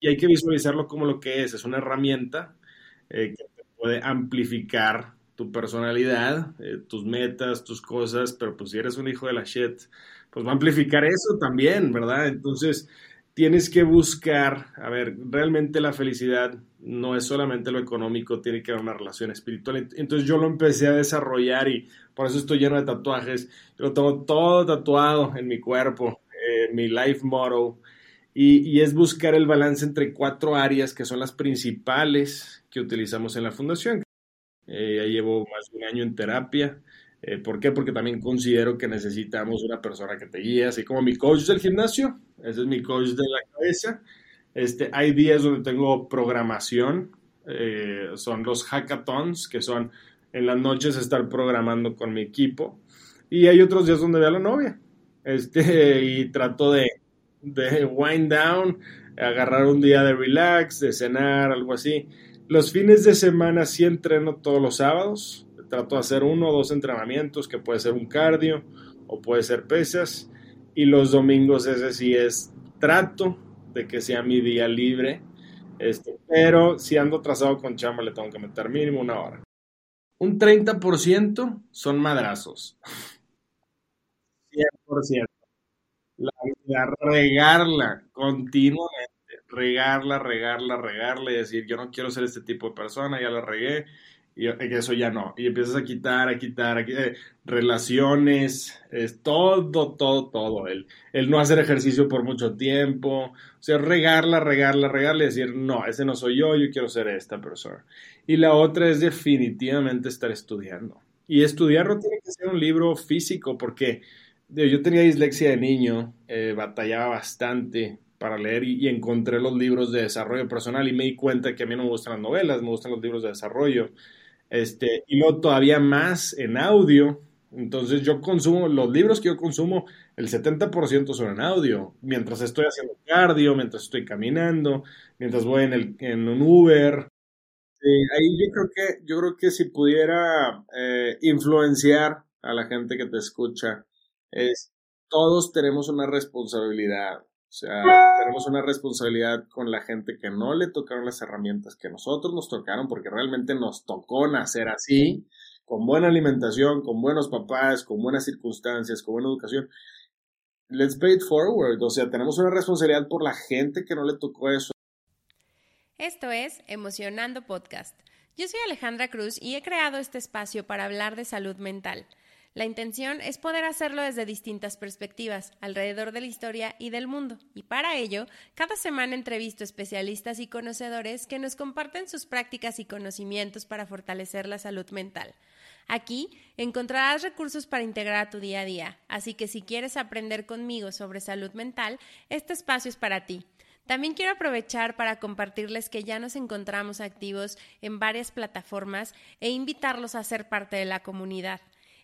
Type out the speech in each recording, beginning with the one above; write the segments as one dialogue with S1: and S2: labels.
S1: y hay que visualizarlo como lo que es, es una herramienta eh, que te puede amplificar tu personalidad, eh, tus metas, tus cosas, pero pues si eres un hijo de la shit, pues va a amplificar eso también, ¿verdad? Entonces, tienes que buscar, a ver, realmente la felicidad no es solamente lo económico, tiene que haber una relación espiritual. Entonces yo lo empecé a desarrollar y por eso estoy lleno de tatuajes. lo tengo todo tatuado en mi cuerpo, eh, mi life motto. Y, es buscar el balance entre cuatro áreas que son las principales que utilizamos en la fundación. Eh, ya llevo más de un año en terapia. Eh, ¿Por qué? Porque también considero que necesitamos una persona que te guíe, así como mi coach del gimnasio, ese es mi coach de la cabeza. Este, hay días donde tengo programación, eh, son los hackathons, que son en las noches estar programando con mi equipo. Y hay otros días donde veo a la novia. Este, y trato de, de wind down, agarrar un día de relax, de cenar, algo así. Los fines de semana sí entreno todos los sábados. Trato de hacer uno o dos entrenamientos, que puede ser un cardio o puede ser pesas. Y los domingos ese sí es trato de que sea mi día libre. Este, pero si ando trazado con chamba le tengo que meter mínimo una hora. Un 30% son madrazos. 100%. La vida, regarla continuamente regarla, regarla, regarla y decir, yo no quiero ser este tipo de persona, ya la regué, y eso ya no. Y empiezas a quitar, a quitar, quitar relaciones, es todo, todo, todo. El, el no hacer ejercicio por mucho tiempo, o sea, regarla, regarla, regarla y decir, no, ese no soy yo, yo quiero ser esta persona. Y la otra es definitivamente estar estudiando. Y estudiar no tiene que ser un libro físico, porque yo tenía dislexia de niño, eh, batallaba bastante para leer y, encontré los libros de desarrollo personal y me di cuenta que a mí no me gustan las novelas, me gustan los libros de desarrollo. Este, y no todavía más en audio. Entonces yo consumo, los libros que yo consumo, el 70% son en audio, mientras estoy haciendo cardio, mientras estoy caminando, mientras voy en, el, en un Uber. ahí yo creo que, yo creo que si pudiera eh, influenciar a la gente que te escucha, es todos tenemos una responsabilidad o sea, tenemos una responsabilidad con la gente que no le tocaron las herramientas que nosotros nos tocaron, porque realmente nos tocó nacer así, con buena alimentación, con buenos papás, con buenas circunstancias, con buena educación. Let's pay it forward. O sea, tenemos una responsabilidad por la gente que no le tocó eso.
S2: Esto es Emocionando Podcast. Yo soy Alejandra Cruz y he creado este espacio para hablar de salud mental. La intención es poder hacerlo desde distintas perspectivas, alrededor de la historia y del mundo. Y para ello, cada semana entrevisto especialistas y conocedores que nos comparten sus prácticas y conocimientos para fortalecer la salud mental. Aquí encontrarás recursos para integrar a tu día a día, así que si quieres aprender conmigo sobre salud mental, este espacio es para ti. También quiero aprovechar para compartirles que ya nos encontramos activos en varias plataformas e invitarlos a ser parte de la comunidad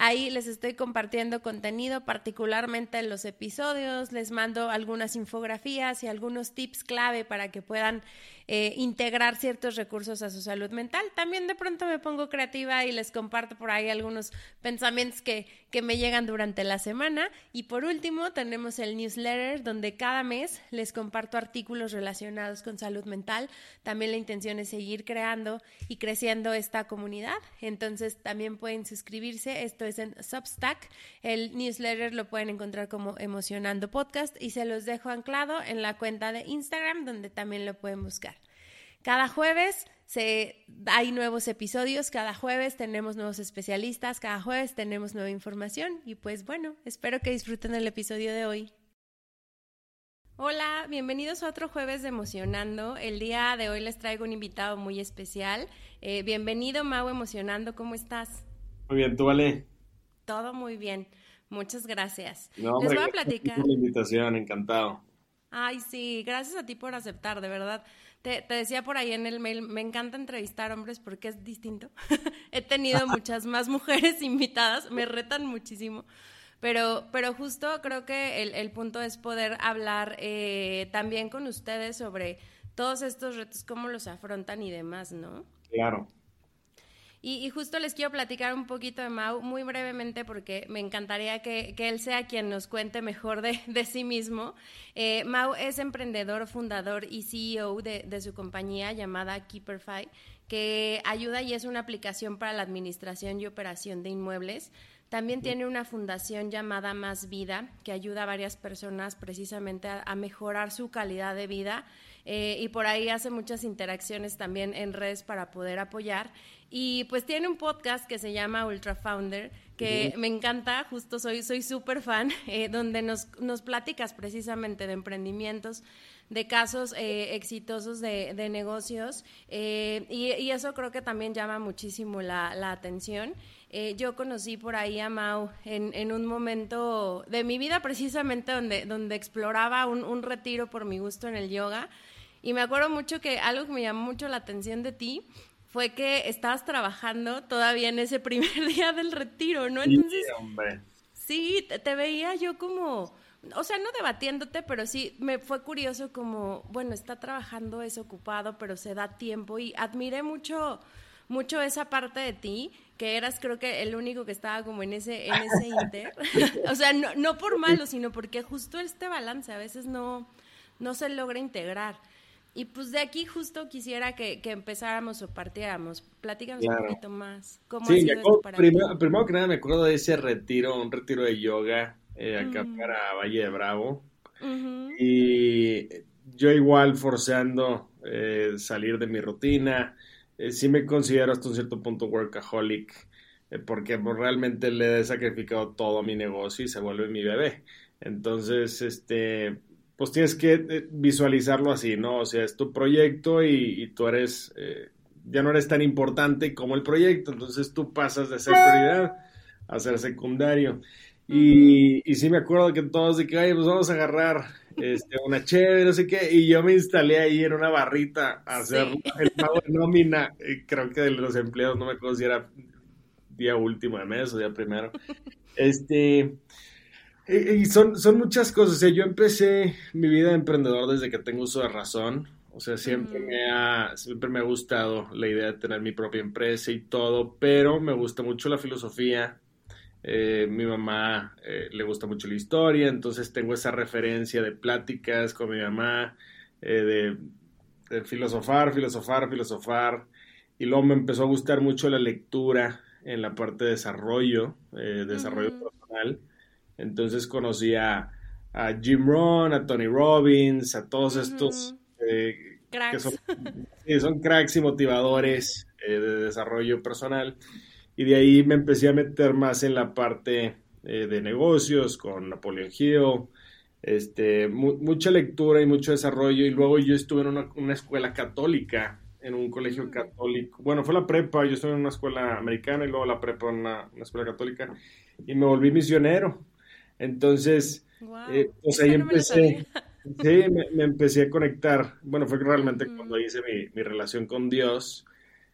S2: Ahí les estoy compartiendo contenido, particularmente en los episodios, les mando algunas infografías y algunos tips clave para que puedan eh, integrar ciertos recursos a su salud mental. También de pronto me pongo creativa y les comparto por ahí algunos pensamientos que, que me llegan durante la semana. Y por último, tenemos el newsletter donde cada mes les comparto artículos relacionados con salud mental. También la intención es seguir creando y creciendo esta comunidad. Entonces también pueden suscribirse. Esto es en Substack. El newsletter lo pueden encontrar como Emocionando Podcast y se los dejo anclado en la cuenta de Instagram donde también lo pueden buscar. Cada jueves Se, hay nuevos episodios cada jueves, tenemos nuevos especialistas, cada jueves tenemos nueva información y pues bueno, espero que disfruten el episodio de hoy. Hola, bienvenidos a otro jueves de Emocionando. El día de hoy les traigo un invitado muy especial. Eh, bienvenido, Mau Emocionando, ¿cómo estás?
S1: Muy bien, ¿tú vale?
S2: Todo muy bien, muchas gracias. les voy a platicar.
S1: Por la invitación, encantado.
S2: Ay, sí, gracias a ti por aceptar, de verdad. Te, te, decía por ahí en el mail, me encanta entrevistar hombres porque es distinto. He tenido muchas más mujeres invitadas, me retan muchísimo. Pero, pero justo creo que el, el punto es poder hablar eh, también con ustedes sobre todos estos retos, cómo los afrontan y demás, ¿no?
S1: Claro.
S2: Y, justo les quiero platicar un poquito de Mau muy brevemente porque me encantaría que, que él sea quien nos cuente mejor de, de sí mismo. Eh, Mau es emprendedor, fundador y CEO de, de su compañía llamada Keeperfy, que ayuda y es una aplicación para la administración y operación de inmuebles. También tiene una fundación llamada Más Vida, que ayuda a varias personas precisamente a mejorar su calidad de vida. Eh, y por ahí hace muchas interacciones también en redes para poder apoyar. Y pues tiene un podcast que se llama Ultra Founder, que me encanta, justo soy soy súper fan, eh, donde nos, nos platicas precisamente de emprendimientos, de casos eh, exitosos de, de negocios, y, y, eso creo que también llama muchísimo la, la atención. Eh, yo conocí por ahí a Mau en, en, un momento de mi vida precisamente donde, donde exploraba un, un, retiro por mi gusto en el yoga. Y me acuerdo mucho que algo que me llamó mucho la atención de ti fue que estabas trabajando todavía en ese primer día del retiro, ¿no?
S1: Entonces, sí, hombre.
S2: sí te, te veía yo como o sea, no debatiéndote, pero sí me fue curioso como, bueno, está trabajando, es ocupado, pero se da tiempo y admiré mucho mucho esa parte de ti, que eras creo que el único que estaba como en ese, en ese inter. o sea, no, no por malo, sino porque justo este balance a veces no, no se logra integrar. Y pues de aquí justo quisiera que, que empezáramos o partiéramos. Platícanos claro. un poquito más. ¿Cómo
S1: sí,
S2: ha sido
S1: acuerdo,
S2: para
S1: primero, primero que nada me acuerdo de ese retiro, un retiro de yoga eh, acá para Valle de Bravo.
S2: Uh -huh.
S1: Y yo igual forzando eh, salir de mi rutina, eh, sí me considero hasta un cierto punto workaholic, eh, porque pues, realmente le he sacrificado todo a mi negocio y se vuelve mi bebé. Entonces, este, pues tienes que eh, visualizarlo así, ¿no? O sea, es tu proyecto y, y tú eres, eh, ya no eres tan importante como el proyecto, entonces tú pasas de ser prioridad a ser secundario. Y, y sí me acuerdo que todos de que, ay, pues vamos a agarrar este, una chévere, no sé qué, y yo me instalé ahí en una barrita a hacer
S2: Sí.
S1: el pago de nómina, y creo que de los empleados, no me acuerdo si era día último de mes o día primero. Este, y, son, son muchas cosas, o sea, yo empecé mi vida de emprendedor desde que tengo uso de razón, o sea, siempre me ha, siempre me ha gustado la idea de tener mi propia empresa y todo, pero me gusta mucho la filosofía. Eh, mi mamá eh, le gusta mucho la historia, entonces tengo esa referencia de pláticas con mi mamá, eh, de, de filosofar, filosofar, filosofar. Y luego me empezó a gustar mucho la lectura en la parte de desarrollo, eh, desarrollo personal. Entonces conocí a, a Jim Rohn, a Tony Robbins, a todos estos eh, que
S2: Cracks.
S1: son, sí, son cracks y motivadores eh, de desarrollo personal. Y de ahí me empecé a meter más en la parte eh, de negocios con Napoleon Hill, este, mu mucha lectura y mucho desarrollo. Y luego yo estuve en una, una escuela católica, en un colegio católico. Bueno, fue la prepa, yo estuve en una escuela americana y luego la prepa en una, una escuela católica. Y me volví misionero. Entonces,
S2: Wow.
S1: eh, pues ahí
S2: no me
S1: empecé.
S2: sabía.
S1: Sí, me, me empecé a conectar. Bueno, fue realmente
S2: Ujú.
S1: cuando hice mi, mi relación con Dios,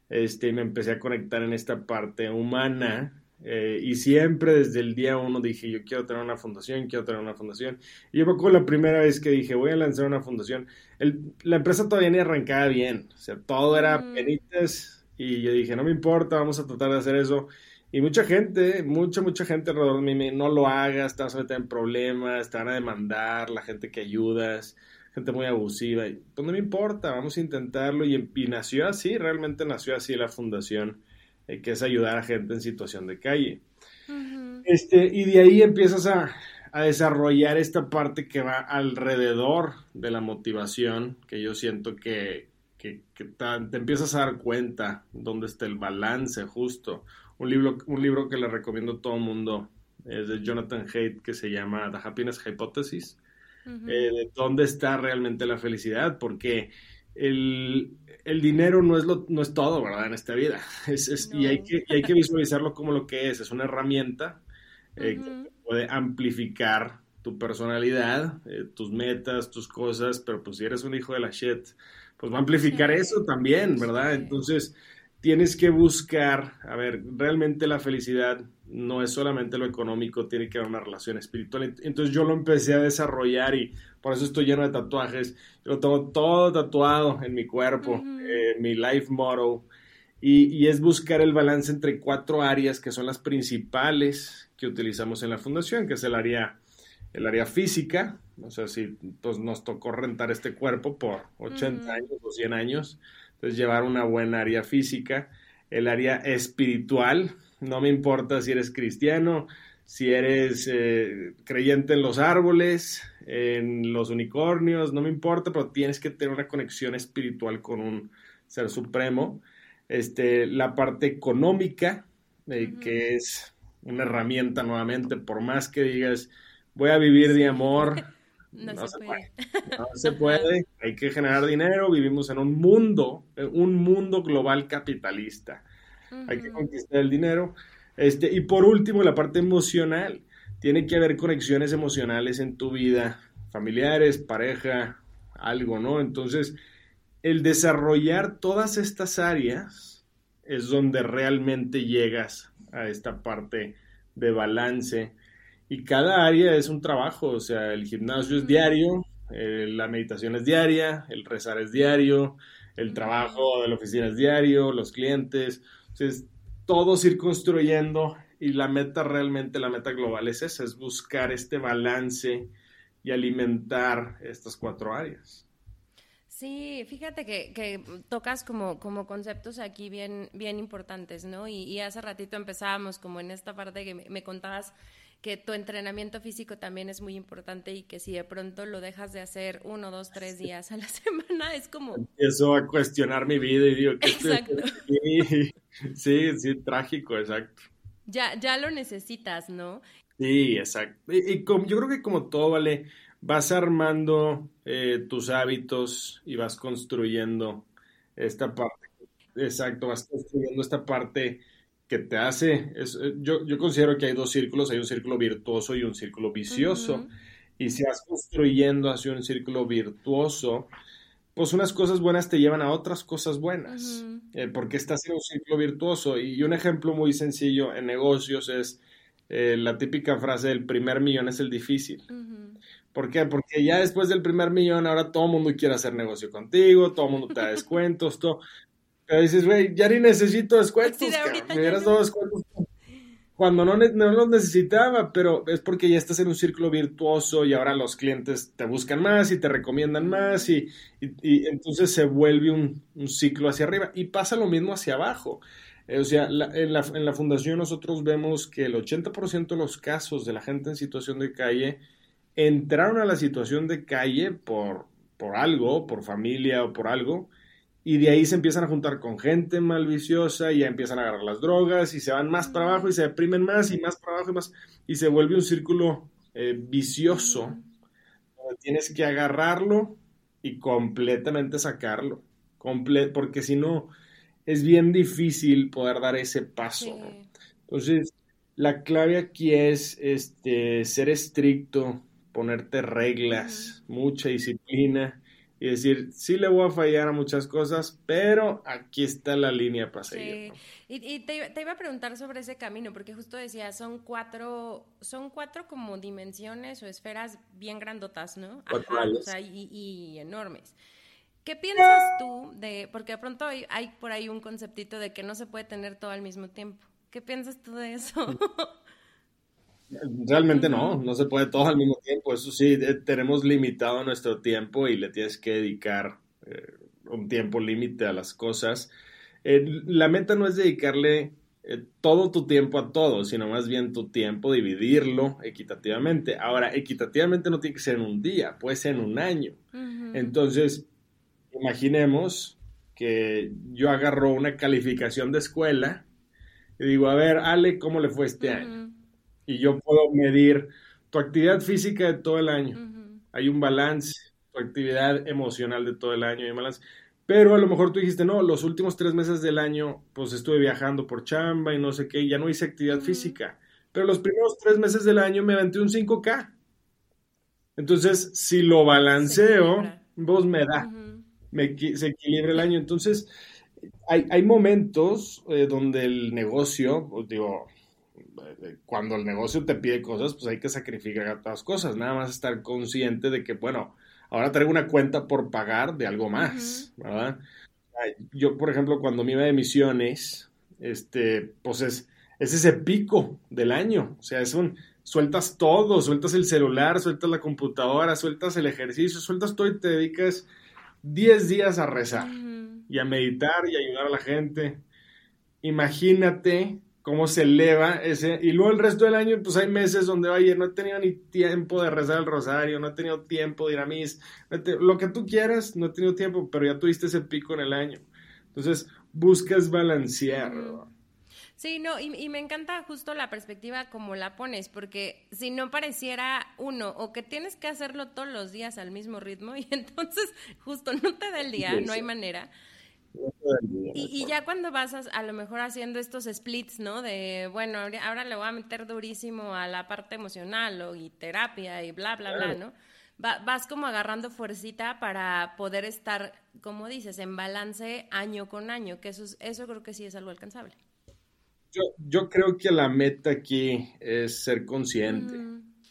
S1: este, me empecé a conectar en esta parte humana. eh, y siempre desde el día uno dije, yo quiero tener una fundación, quiero tener una fundación. Y yo me acuerdo la primera vez que dije, voy a lanzar una fundación. El- la empresa todavía ni arrancaba bien. O sea, todo era
S2: Mm.
S1: penitas. Y yo dije, no me importa, vamos a tratar de hacer eso. Y mucha gente, mucha, mucha gente alrededor de mí me no lo hagas, te vas a meter en problemas, te van a demandar, la gente que ayudas, gente muy abusiva. Y, pues no me importa, vamos a intentarlo. Y, y nació así, realmente nació así la fundación, eh, que es ayudar a gente en situación de calle. Este, y de ahí empiezas a, a desarrollar esta parte que va alrededor de la motivación, que yo siento que, que, te, empiezas a dar cuenta dónde está el balance justo. Un libro, un libro que le recomiendo a todo el mundo es de Jonathan Haidt que se llama The Happiness Hypothesis, eh, de dónde está realmente la felicidad, porque el, dinero no es, lo, no es todo, ¿verdad? En esta vida. Es, y, hay que, hay que visualizarlo como lo que es. Es una herramienta eh, que puede amplificar tu personalidad, eh, tus metas, tus cosas, pero pues si eres un hijo de la shit, pues va a amplificar eso también, ¿verdad? Entonces, tienes que buscar, a ver, realmente la felicidad no es solamente lo económico, tiene que haber una relación espiritual. Entonces yo lo empecé a desarrollar y por eso estoy lleno de tatuajes. Yo lo tengo todo tatuado en mi cuerpo, eh, mi life motto. Y, y, es buscar el balance entre cuatro áreas que son las principales que utilizamos en la fundación, que es el área, el área física. O sea, si pues, nos tocó rentar este cuerpo por 80 años o 100 años, entonces, llevar una buena área física, el área espiritual, no me importa si eres cristiano, si eres eh, creyente en los árboles, en los unicornios, no me importa, pero tienes que tener una conexión espiritual con un ser supremo. Este, la parte económica, eh, que es una herramienta nuevamente, por más que digas, voy a vivir de amor, No, se, puede. No se puede. Hay que generar dinero. Vivimos en un mundo, un mundo global capitalista. Hay que conquistar el dinero. Este, y por último, la parte emocional. Tiene que haber conexiones emocionales en tu vida, familiares, pareja, algo, ¿no? Entonces, el desarrollar todas estas áreas es donde realmente llegas a esta parte de balance y cada área es un trabajo, o sea, el gimnasio es diario, eh, la meditación es diaria, el rezar es diario, el trabajo de la oficina es diario, los clientes, entonces todos ir construyendo y la meta realmente, la meta global es esa, es buscar este balance y alimentar estas cuatro áreas.
S2: Sí, fíjate que, tocas como, como conceptos aquí bien, bien importantes, ¿no? Y, hace ratito empezábamos como en esta parte que me contabas que tu entrenamiento físico también es muy importante y que si de pronto lo dejas de hacer uno, dos, tres días a la semana, es como...
S1: Empiezo a cuestionar mi vida y digo, ¿qué exacto. Sí, sí, trágico, exacto.
S2: Ya, ya lo necesitas, ¿no?
S1: Sí, exacto. Y, como, yo creo que como todo, vale, vas armando eh, tus hábitos y vas construyendo esta parte. Exacto, vas construyendo esta parte que te hace, es, eh, yo, yo, considero que hay dos círculos, hay un círculo virtuoso y un círculo vicioso. Y si vas construyendo hacia un círculo virtuoso, pues unas cosas buenas te llevan a otras cosas buenas, eh, porque estás en un círculo virtuoso. Y un ejemplo muy sencillo en negocios es eh, la típica frase del primer millón es el difícil. ¿Por qué? Porque ya después del primer millón, ahora todo el mundo quiere hacer negocio contigo, todo el mundo te da descuentos, todo. Pero dices, güey, ya ni necesito descuentos. me hubieras dado descuentos cuando no, no, los necesitaba, pero es porque ya estás en un círculo virtuoso y ahora los clientes te buscan más y te recomiendan más y, y, entonces se vuelve un, un, ciclo hacia arriba y pasa lo mismo hacia abajo. Eh, o sea, en, la, en la fundación nosotros vemos que el 80% de los casos de la gente en situación de calle entraron a la situación de calle por, por algo, por familia o por algo, y de ahí se empiezan a juntar con gente mal viciosa y ya empiezan a agarrar las drogas y se van más para abajo y se deprimen más y más para abajo y más y se vuelve un círculo eh, vicioso donde tienes que agarrarlo y completamente sacarlo porque si no es bien difícil poder dar ese paso entonces la clave aquí es este ser estricto ponerte reglas mucha disciplina y decir, sí le voy a fallar a muchas cosas, pero aquí está la línea para seguir.
S2: Y, te, iba a preguntar sobre ese camino, porque justo decía, son cuatro, son cuatro como dimensiones o esferas bien grandotas, ¿no? Ajá, o sea, y, enormes. ¿Qué piensas tú de, porque de pronto hay, hay por ahí un conceptito de que no se puede tener todo al mismo tiempo? ¿Qué piensas tú de eso?
S1: Realmente no, no se puede todo al mismo tiempo. Eso sí, eh, tenemos limitado nuestro tiempo y le tienes que dedicar eh, un tiempo límite a las cosas. Eh, la meta no es dedicarle todo tu tiempo a todo, sino más bien tu tiempo dividirlo equitativamente. Ahora, equitativamente no tiene que ser en un día, puede ser en un año. Entonces, imaginemos que yo agarro una calificación de escuela y digo, a ver, Ale, ¿cómo le fue este año? Y yo puedo medir tu actividad física de todo el año. Hay un balance, tu actividad emocional de todo el año, hay un balance. Pero a lo mejor tú dijiste, no, los últimos tres meses del año, pues estuve viajando por chamba y no sé qué, ya no hice actividad física. Pero los primeros tres meses del año me aventé un 5K. Entonces, si lo balanceo, vos me da, me, se equilibra el año. Entonces, hay, hay momentos eh, donde el negocio, pues digo, cuando el negocio te pide cosas, pues hay que sacrificar otras cosas. Nada más estar consciente de que, bueno, ahora traigo una cuenta por pagar de algo más, ¿verdad? Yo, por ejemplo, cuando me iba de misiones, este, pues es, es ese pico del año. O sea, es un, sueltas todo, sueltas el celular, sueltas la computadora, sueltas el ejercicio, sueltas todo y te dedicas 10 días a rezar y a meditar y a ayudar a la gente. Imagínate cómo se eleva ese, y luego el resto del año, pues hay meses donde, oye, no he tenido ni tiempo de rezar el rosario, no he tenido tiempo de ir a mis, lo que tú quieras, no he tenido tiempo, pero ya tuviste ese pico en el año. Entonces, buscas balancear.
S2: Sí, no, y, me encanta justo la perspectiva como la pones, porque si no pareciera uno, o que tienes que hacerlo todos los días al mismo ritmo, y entonces justo no te da el día, no hay manera. Y, ya cuando vas a, lo mejor haciendo estos splits, ¿no? De, bueno, ahora le voy a meter durísimo a la parte emocional o y terapia y bla, bla, bla, ¿no? vas como agarrando fuercita para poder estar, como dices, en balance año con año, que eso, eso creo que sí es algo alcanzable.
S1: Yo, yo creo que la meta aquí es ser consciente.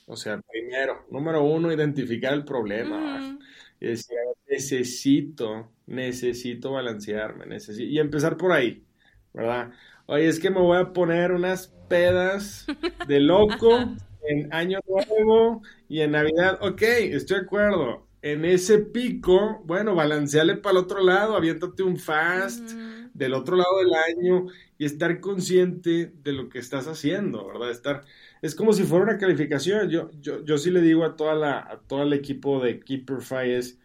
S1: O sea, primero, número uno, identificar el problema. Y decir, necesito necesito balancearme, necesito... y empezar por ahí, ¿verdad? Oye, es que me voy a poner unas pedas de loco en Año Nuevo y en Navidad. Ok, estoy de acuerdo. En ese pico, bueno, balanceale para el otro lado, aviéntate un fast del otro lado del año y estar consciente de lo que estás haciendo, ¿verdad? Estar, es como si fuera una calificación. Yo, yo, yo sí le digo a toda la, a todo el equipo de Keeperfy es,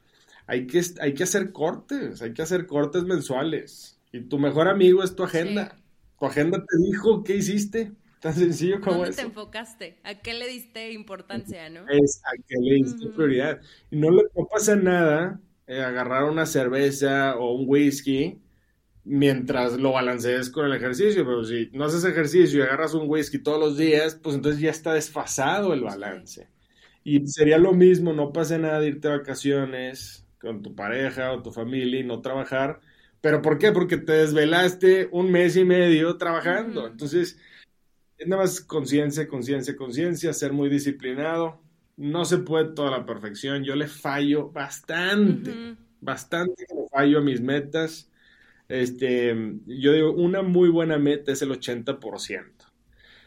S1: hay que, hay que hacer cortes, hay que hacer cortes mensuales. Y tu mejor amigo es tu agenda. Tu agenda te dijo qué hiciste. Tan sencillo como
S2: eso. te enfocaste? ¿A qué le diste importancia, no?
S1: Es a qué le diste prioridad. Y no, le, pasa nada eh, agarrar una cerveza o un whisky mientras lo balancees con el ejercicio. Pero si no haces ejercicio y agarras un whisky todos los días, pues entonces ya está desfasado el balance. Y sería lo mismo, no pasa nada de irte a vacaciones, con tu pareja o tu familia y no trabajar. ¿Pero por qué? Porque te desvelaste un mes y medio trabajando. Entonces, es nada más conciencia, conciencia, conciencia, ser muy disciplinado. No se puede toda la perfección. Yo le fallo bastante, bastante le fallo a mis metas. Este, yo digo, una muy buena meta es el 80%.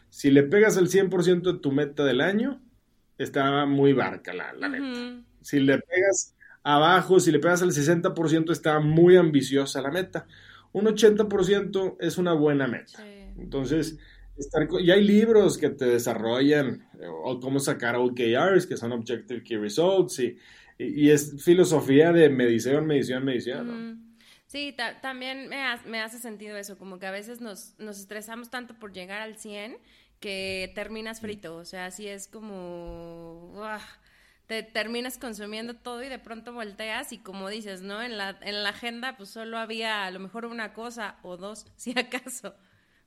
S1: Si le pegas el 100% de tu meta del año, está muy barca la, la meta. Si le pegas abajo, si le pegas al 60% está muy ambiciosa la meta. Un 80% es una buena meta. Entonces, estar, y hay libros que te desarrollan eh, o cómo sacar OKRs, que son Objective Key Results, y, y, es filosofía de medición, medición, medición.
S2: Sí, también me, me, hace sentido eso, como que a veces nos, nos estresamos tanto por llegar al 100 que terminas frito, o sea, así es como te terminas consumiendo todo y de pronto volteas y como dices, ¿no? En la, en la agenda pues solo había a lo mejor una cosa o dos, si acaso.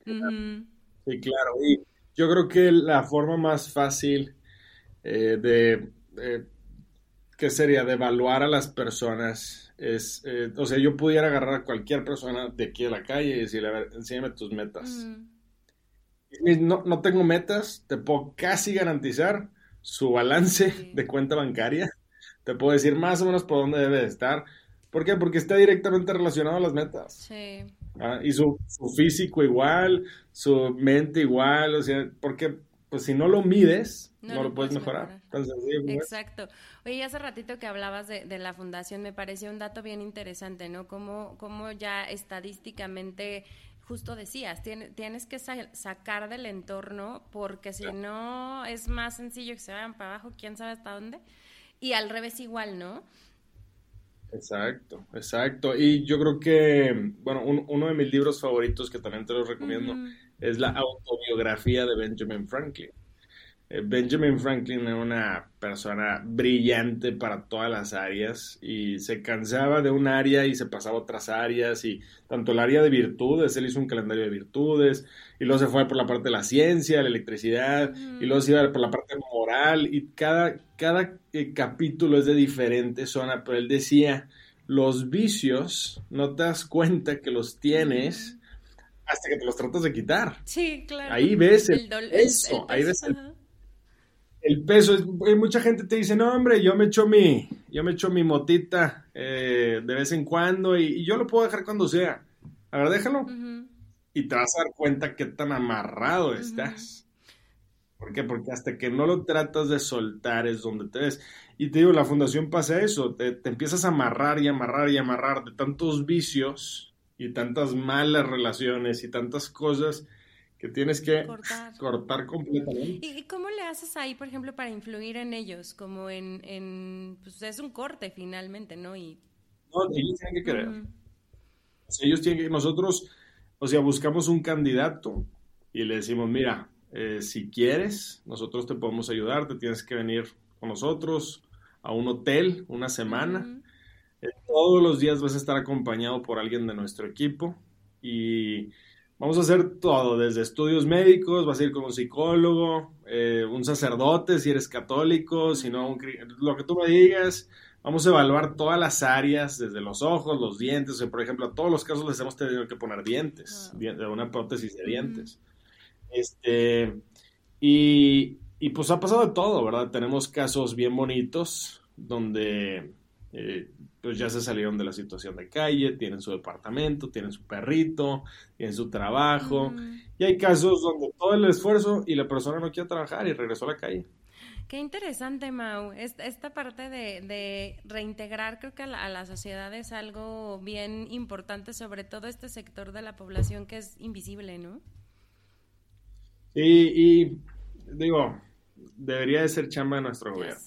S1: Sí, claro. Y yo creo que la forma más fácil eh, de, ¿qué sería? De evaluar a las personas es, eh, o sea, yo pudiera agarrar a cualquier persona de aquí a la calle y decirle, a ver, enséñame tus metas. no, no tengo metas, te puedo casi garantizar su balance de cuenta bancaria, te puedo decir más o menos por dónde debe estar. ¿Por qué? Porque está directamente relacionado a las metas. Sí. Ah, y su, físico igual, su mente igual, o sea, porque pues si no lo mides, no, lo, puedes mejorar.
S2: Exacto. Oye, hace ratito que hablabas de, de, la fundación, me pareció un dato bien interesante, ¿no? Cómo, cómo ya estadísticamente justo decías, tienes, que sacar del entorno porque si no es más sencillo que se vayan para abajo, quién sabe hasta dónde. Y al revés igual, ¿no?
S1: Exacto, exacto. Y yo creo que, bueno, uno de mis libros favoritos que también te los recomiendo es la autobiografía de Benjamin Franklin. Eh, Benjamin Franklin era una persona brillante para todas las áreas y se cansaba de un área y se pasaba a otras áreas y tanto el área de virtudes, él hizo un calendario de virtudes y luego se fue por la parte de la ciencia, la electricidad y luego se iba por la parte moral y cada, cada eh, capítulo es de diferente zona, pero él decía, los vicios no te das cuenta que los tienes hasta que te los tratas de quitar.
S2: Sí, claro.
S1: Ahí ves el, eso, ahí ves el el peso, mucha gente te dice, no hombre, yo me echo mi, yo me echo mi motita eh, de vez en cuando y, yo lo puedo dejar cuando sea. A ver, déjalo. Y te vas a dar cuenta qué tan amarrado estás. ¿Por qué? Porque hasta que no lo tratas de soltar es donde te ves. Y te digo, la fundación pasa eso, te, te empiezas a amarrar y amarrar y amarrar de tantos vicios y tantas malas relaciones y tantas cosas que tienes que cortar, completamente.
S2: ¿Y, cómo le haces ahí, por ejemplo, para influir en ellos? Como en, en pues es un corte finalmente, ¿no? Y...
S1: No, ellos tienen que querer. ellos tienen que, nosotros, o sea, buscamos un candidato y le decimos, mira, eh, si quieres, nosotros te podemos ayudar, te tienes que venir con nosotros a un hotel una semana. Eh, todos los días vas a estar acompañado por alguien de nuestro equipo y Vamos a hacer todo, desde estudios médicos, vas a ir con un psicólogo, eh, un sacerdote si eres católico, si no, lo que tú me digas. Vamos a evaluar todas las áreas, desde los ojos, los dientes. por ejemplo, a todos los casos les hemos tenido que poner dientes, de una prótesis de dientes. Este, y, y pues ha pasado de todo, ¿verdad? Tenemos casos bien bonitos donde eh, pues ya se salieron de la situación de calle, tienen su departamento, tienen su perrito, tienen su trabajo. Y hay casos donde todo el esfuerzo y la persona no quiere trabajar y regresó a la calle.
S2: Qué interesante, Mau. Esta, parte de, reintegrar, creo que a la, sociedad es algo bien importante, sobre todo este sector de la población que es invisible, ¿no?
S1: Y digo, debería de ser chamba de nuestro gobierno.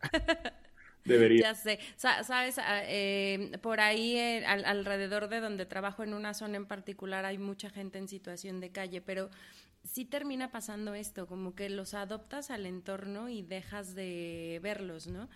S1: Debería.
S2: Ya sé. Sabes, ah, eh, por ahí eh, alrededor de donde trabajo en una zona en particular hay mucha gente en situación de calle, pero sí termina pasando esto, como que los adoptas al entorno y dejas de verlos, ¿no?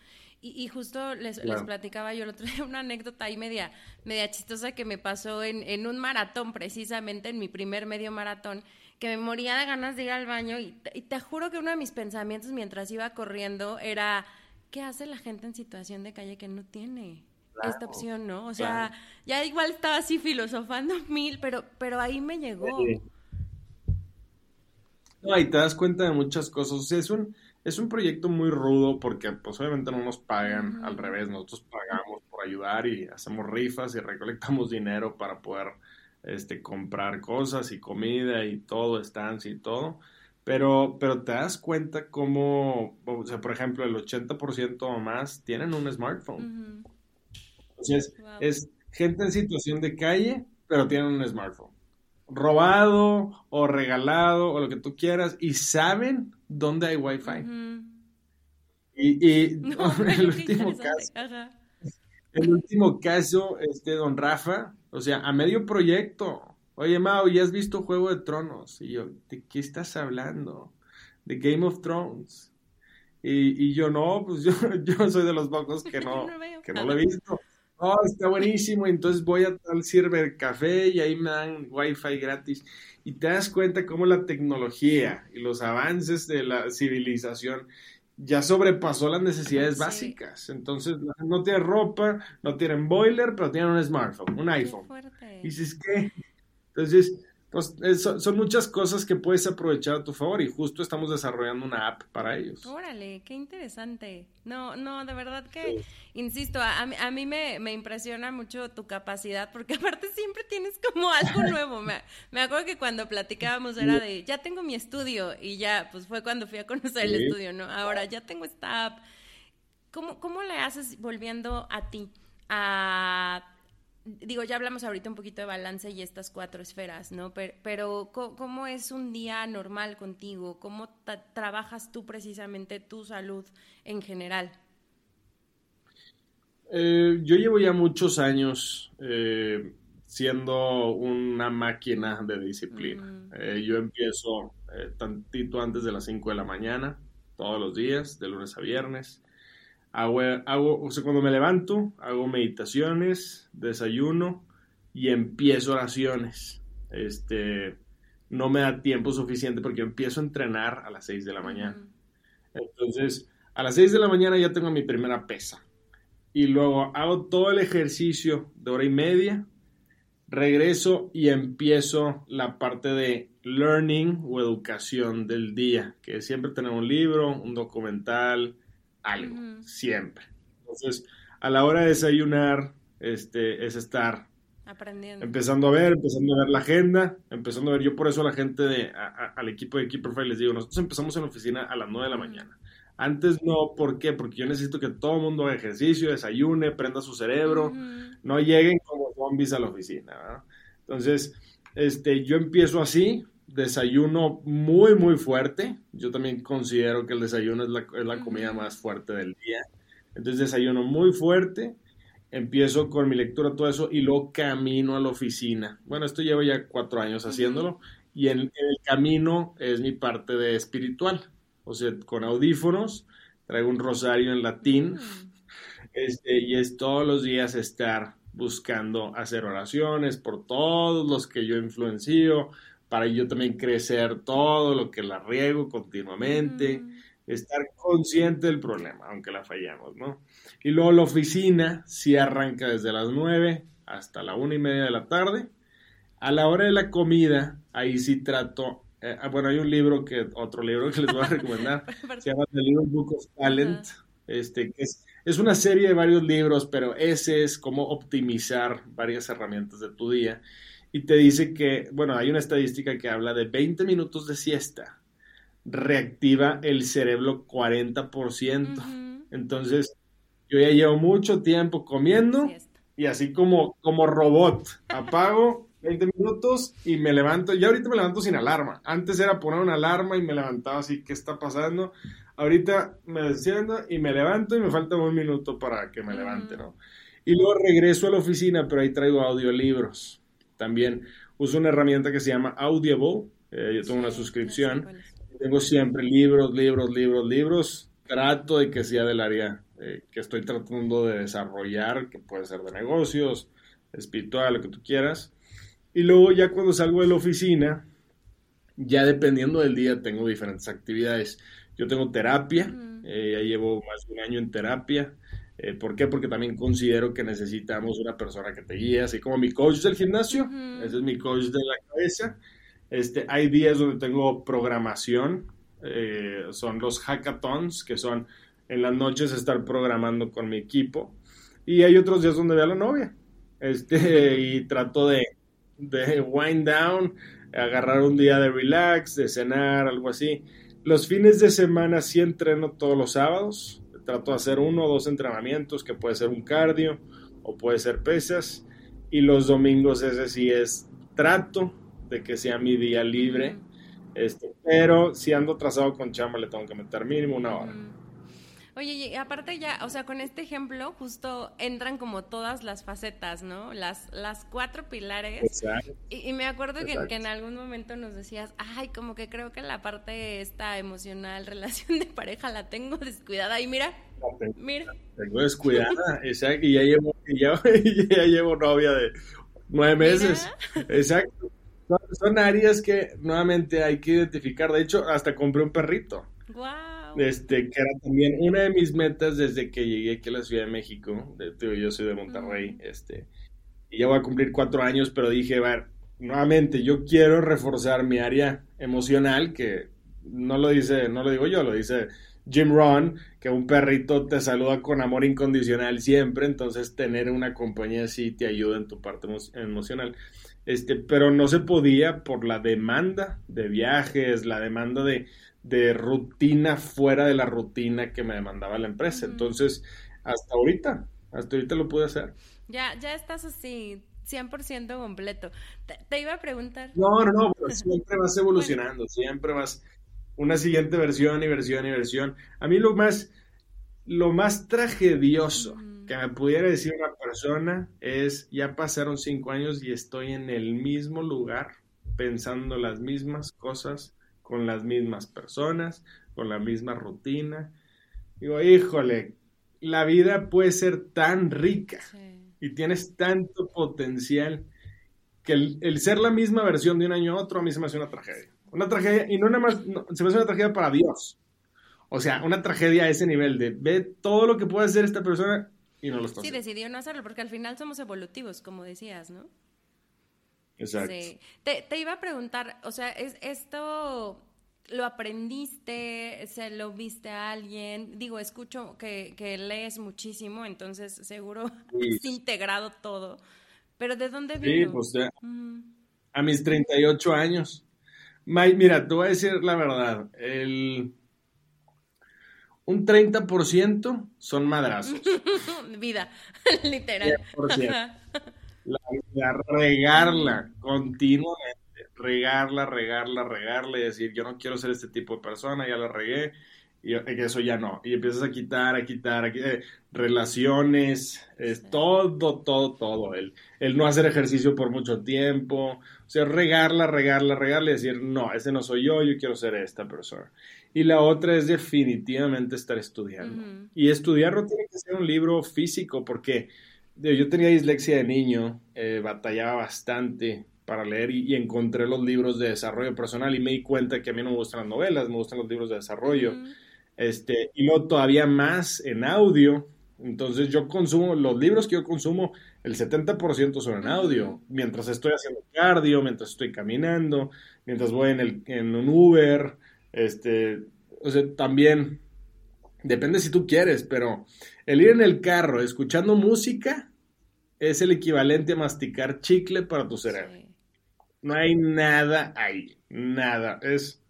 S2: Y, justo les, platicaba yo el otro día una anécdota ahí media, media chistosa que me pasó en, en un maratón, precisamente en mi primer medio maratón, que me moría de ganas de ir al baño y te juro que uno de mis pensamientos mientras iba corriendo era ¿qué hace la gente en situación de calle que no tiene esta opción, no? O sea, ya igual estaba así filosofando mil, pero, pero ahí me llegó.
S1: No, y te das cuenta de muchas cosas. O sea, es un, es un proyecto muy rudo porque pues obviamente no nos pagan, al revés, nosotros pagamos por ayudar y hacemos rifas y recolectamos dinero para poder este, comprar cosas y comida y todo, estancia y todo. Pero, pero te das cuenta cómo, o sea, por ejemplo, el 80% o más tienen un smartphone. Entonces, es gente en situación de calle, pero tienen un smartphone. Robado o regalado o lo que tú quieras y saben dónde hay wifi. Y, y el último caso, el último caso, este, don Rafa, o sea, a medio proyecto, Oye, Mao, ¿ya has visto Juego de Tronos? Y yo, ¿de qué estás hablando? De Game of Thrones. Y, y yo, no, pues yo, yo soy de los pocos que no, que no lo he visto. Oh, está buenísimo. Entonces voy a tal sirve café y ahí me dan wifi gratis. Y te das cuenta cómo la tecnología y los avances de la civilización ya sobrepasó las necesidades básicas. Entonces, no tienen ropa, no tienen boiler, pero tienen un smartphone, un iPhone. Y dices, ¿qué? Entonces, pues, son muchas cosas que puedes aprovechar a tu favor y justo estamos desarrollando una app para ellos.
S2: Órale, qué interesante. No, no, de verdad que, insisto, a, a mí me, me, impresiona mucho tu capacidad porque aparte siempre tienes como algo nuevo. Me, me, acuerdo que cuando platicábamos era de, ya tengo mi estudio y ya, pues fue cuando fui a conocer el estudio, ¿no? Ahora ya tengo esta app. ¿Cómo, ¿Cómo le haces volviendo a ti? A digo, ya hablamos ahorita un poquito de balance y estas cuatro esferas, ¿no? Pero, ¿cómo es un día normal contigo? ¿Cómo trabajas tú precisamente tu salud en general?
S1: Eh, yo llevo ya muchos años eh, siendo una máquina de disciplina. Mm. Eh, yo empiezo tantito antes de las 5 de la mañana, todos los días, de lunes a viernes. Hago, hago, o sea, cuando me levanto, hago meditaciones, desayuno y empiezo oraciones. Este, no me da tiempo suficiente porque empiezo a entrenar a las 6 de la mañana. Entonces, a las 6 de la mañana ya tengo mi primera pesa. Y luego hago todo el ejercicio de hora y media, regreso y empiezo la parte de learning o educación del día, que siempre tenemos un libro, un documental, algo, siempre. Entonces, a la hora de desayunar, este, es estar
S2: Aprendiendo.
S1: Empezando a ver, empezando a ver la agenda, empezando a ver, yo por eso a la gente de, al equipo de Keep Profile les digo, nosotros empezamos en la oficina a las 9 de la mañana. Antes no, ¿por qué? Porque yo necesito que todo el mundo haga ejercicio, desayune, prenda su cerebro, no lleguen como zombies a la oficina. Entonces, este, yo empiezo así, desayuno muy, muy fuerte. Yo también considero que el desayuno es la, es la comida más fuerte del día. Entonces, desayuno muy fuerte empiezo con mi lectura, todo eso, y luego camino a la oficina. Bueno, esto llevo ya cuatro años haciéndolo, y en, el camino es mi parte de espiritual. O sea, con audífonos, traigo un rosario en latín, este, y es todos los días estar buscando hacer oraciones por todos los que yo influencio, para yo también crecer todo lo que la riego continuamente estar consciente del problema, aunque la fallamos, ¿no? Y luego la oficina sí arranca desde las 9 hasta la una y media de la tarde. A la hora de la comida, ahí sí trato, eh, ah, bueno, hay un libro que, otro libro que les voy a recomendar, se llama The Little Book of Talent, este, que es, es una serie de varios libros, pero ese es cómo optimizar varias herramientas de tu día. Y te dice que, bueno, hay una estadística que habla de 20 minutos de siesta reactiva el cerebro 40%. Entonces, yo ya llevo mucho tiempo comiendo y así como, como robot, apago 20 minutos y me levanto. Ya ahorita me levanto sin alarma. Antes era poner una alarma y me levantaba así, ¿qué está pasando? Ahorita me desciendo y me levanto y me falta un minuto para que me levante, ¿no? Y luego regreso a la oficina, pero ahí traigo audiolibros. También uso una herramienta que se llama Audible. Eh, yo tengo una suscripción tengo siempre libros, libros, libros, libros. Trato de que sea del área eh, que estoy tratando de desarrollar, que puede ser de negocios, espiritual, lo que tú quieras. Y luego ya cuando salgo de la oficina, ya dependiendo del día, tengo diferentes actividades. Yo tengo terapia, eh, ya llevo más de un año en terapia. Eh, ¿Por qué? Porque también considero que necesitamos una persona que te guíe, así como mi coach del gimnasio, ese es mi coach de la cabeza. Este, hay días donde tengo programación, eh, son los hackathons, que son en las noches estar programando con mi equipo. Y hay otros días donde veo a la novia. Este, y trato de, de wind down, agarrar un día de relax, de cenar, algo así. Los fines de semana sí entreno todos los sábados. Trato de hacer uno o dos entrenamientos, que puede ser un cardio o puede ser pesas. Y los domingos ese sí es trato de que sea mi día libre. Este, pero si ando trazado con chamba le tengo que meter mínimo una hora.
S2: Oye, y aparte ya, o sea, con este ejemplo justo entran como todas las facetas, ¿no? Las, las cuatro pilares. Exacto. Y, me acuerdo que, en algún momento nos decías, ay, como que creo que la parte esta emocional, relación de pareja, la tengo descuidada. Y mira, mira.
S1: Tengo descuidada, exacto, y ya llevo, ya, ya llevo novia de nueve meses. Exacto. Son, áreas que nuevamente hay que identificar. De hecho, hasta compré un perrito.
S2: Wow.
S1: Este, que era también una de mis metas desde que llegué aquí a la Ciudad de México. De, yo soy de Monterrey, este, y ya voy a cumplir cuatro años, pero dije, ver, nuevamente, yo quiero reforzar mi área emocional, que no lo dice, no lo digo yo, lo dice Jim Ron, que un perrito te saluda con amor incondicional siempre, entonces tener una compañía así te ayuda en tu parte emocional. Este, pero no se podía por la demanda de viajes, la demanda de, rutina fuera de la rutina que me demandaba la empresa. Entonces, hasta ahorita, hasta ahorita lo pude hacer.
S2: Ya, ya estás así, 100% completo. Te, iba a preguntar.
S1: No, no, no, pero siempre vas evolucionando, siempre vas una siguiente versión y versión y versión. A mí lo más, lo más tragedioso que me pudiera decir una persona es, ya pasaron cinco años y estoy en el mismo lugar, pensando las mismas cosas, con las mismas personas, con la misma rutina. Digo, híjole, la vida puede ser tan rica y tienes tanto potencial que el, ser la misma versión de un año a otro a mí se me hace una tragedia. Una tragedia, y no nada más, se me hace una tragedia para Dios. O sea, una tragedia a ese nivel de ve todo lo que puede hacer esta persona y no lo está
S2: Sí, decidió no hacerlo, porque al final somos evolutivos, como decías, ¿no?
S1: Exacto.
S2: Te, te, iba a preguntar, o sea, ¿es esto lo aprendiste? ¿Se lo viste a alguien? Digo, escucho que, que lees muchísimo, entonces seguro has integrado todo. Pero ¿de dónde vino?
S1: Sí, pues a mis 38 años. mira, te voy a decir la verdad. El, un 30% son madrazos.
S2: vida, literal.
S1: La vida, regarla continuamente, regarla, regarla, regarla y decir, yo no quiero ser este tipo de persona, ya la regué, y eso ya no. Y empiezas a quitar, a quitar, a quitar relaciones, es todo, todo, todo. El, el no hacer ejercicio por mucho tiempo, o sea, regarla, regarla, regarla y decir, no, ese no soy yo, yo quiero ser esta persona. Y la otra es definitivamente estar estudiando. Y estudiar no tiene que ser un libro físico, porque yo tenía dislexia de niño, eh, batallaba bastante para leer y, encontré los libros de desarrollo personal y me di cuenta que a mí no me gustan las novelas, me gustan los libros de desarrollo. este, y luego todavía más en audio. Entonces yo consumo, los libros que yo consumo, el 70% son en audio, mientras estoy haciendo cardio, mientras estoy caminando, mientras voy en, el, en un Uber, este, o sea, también depende si tú quieres, pero el ir en el carro escuchando música es el equivalente a masticar chicle para tu cerebro. No hay nada ahí, nada. Es,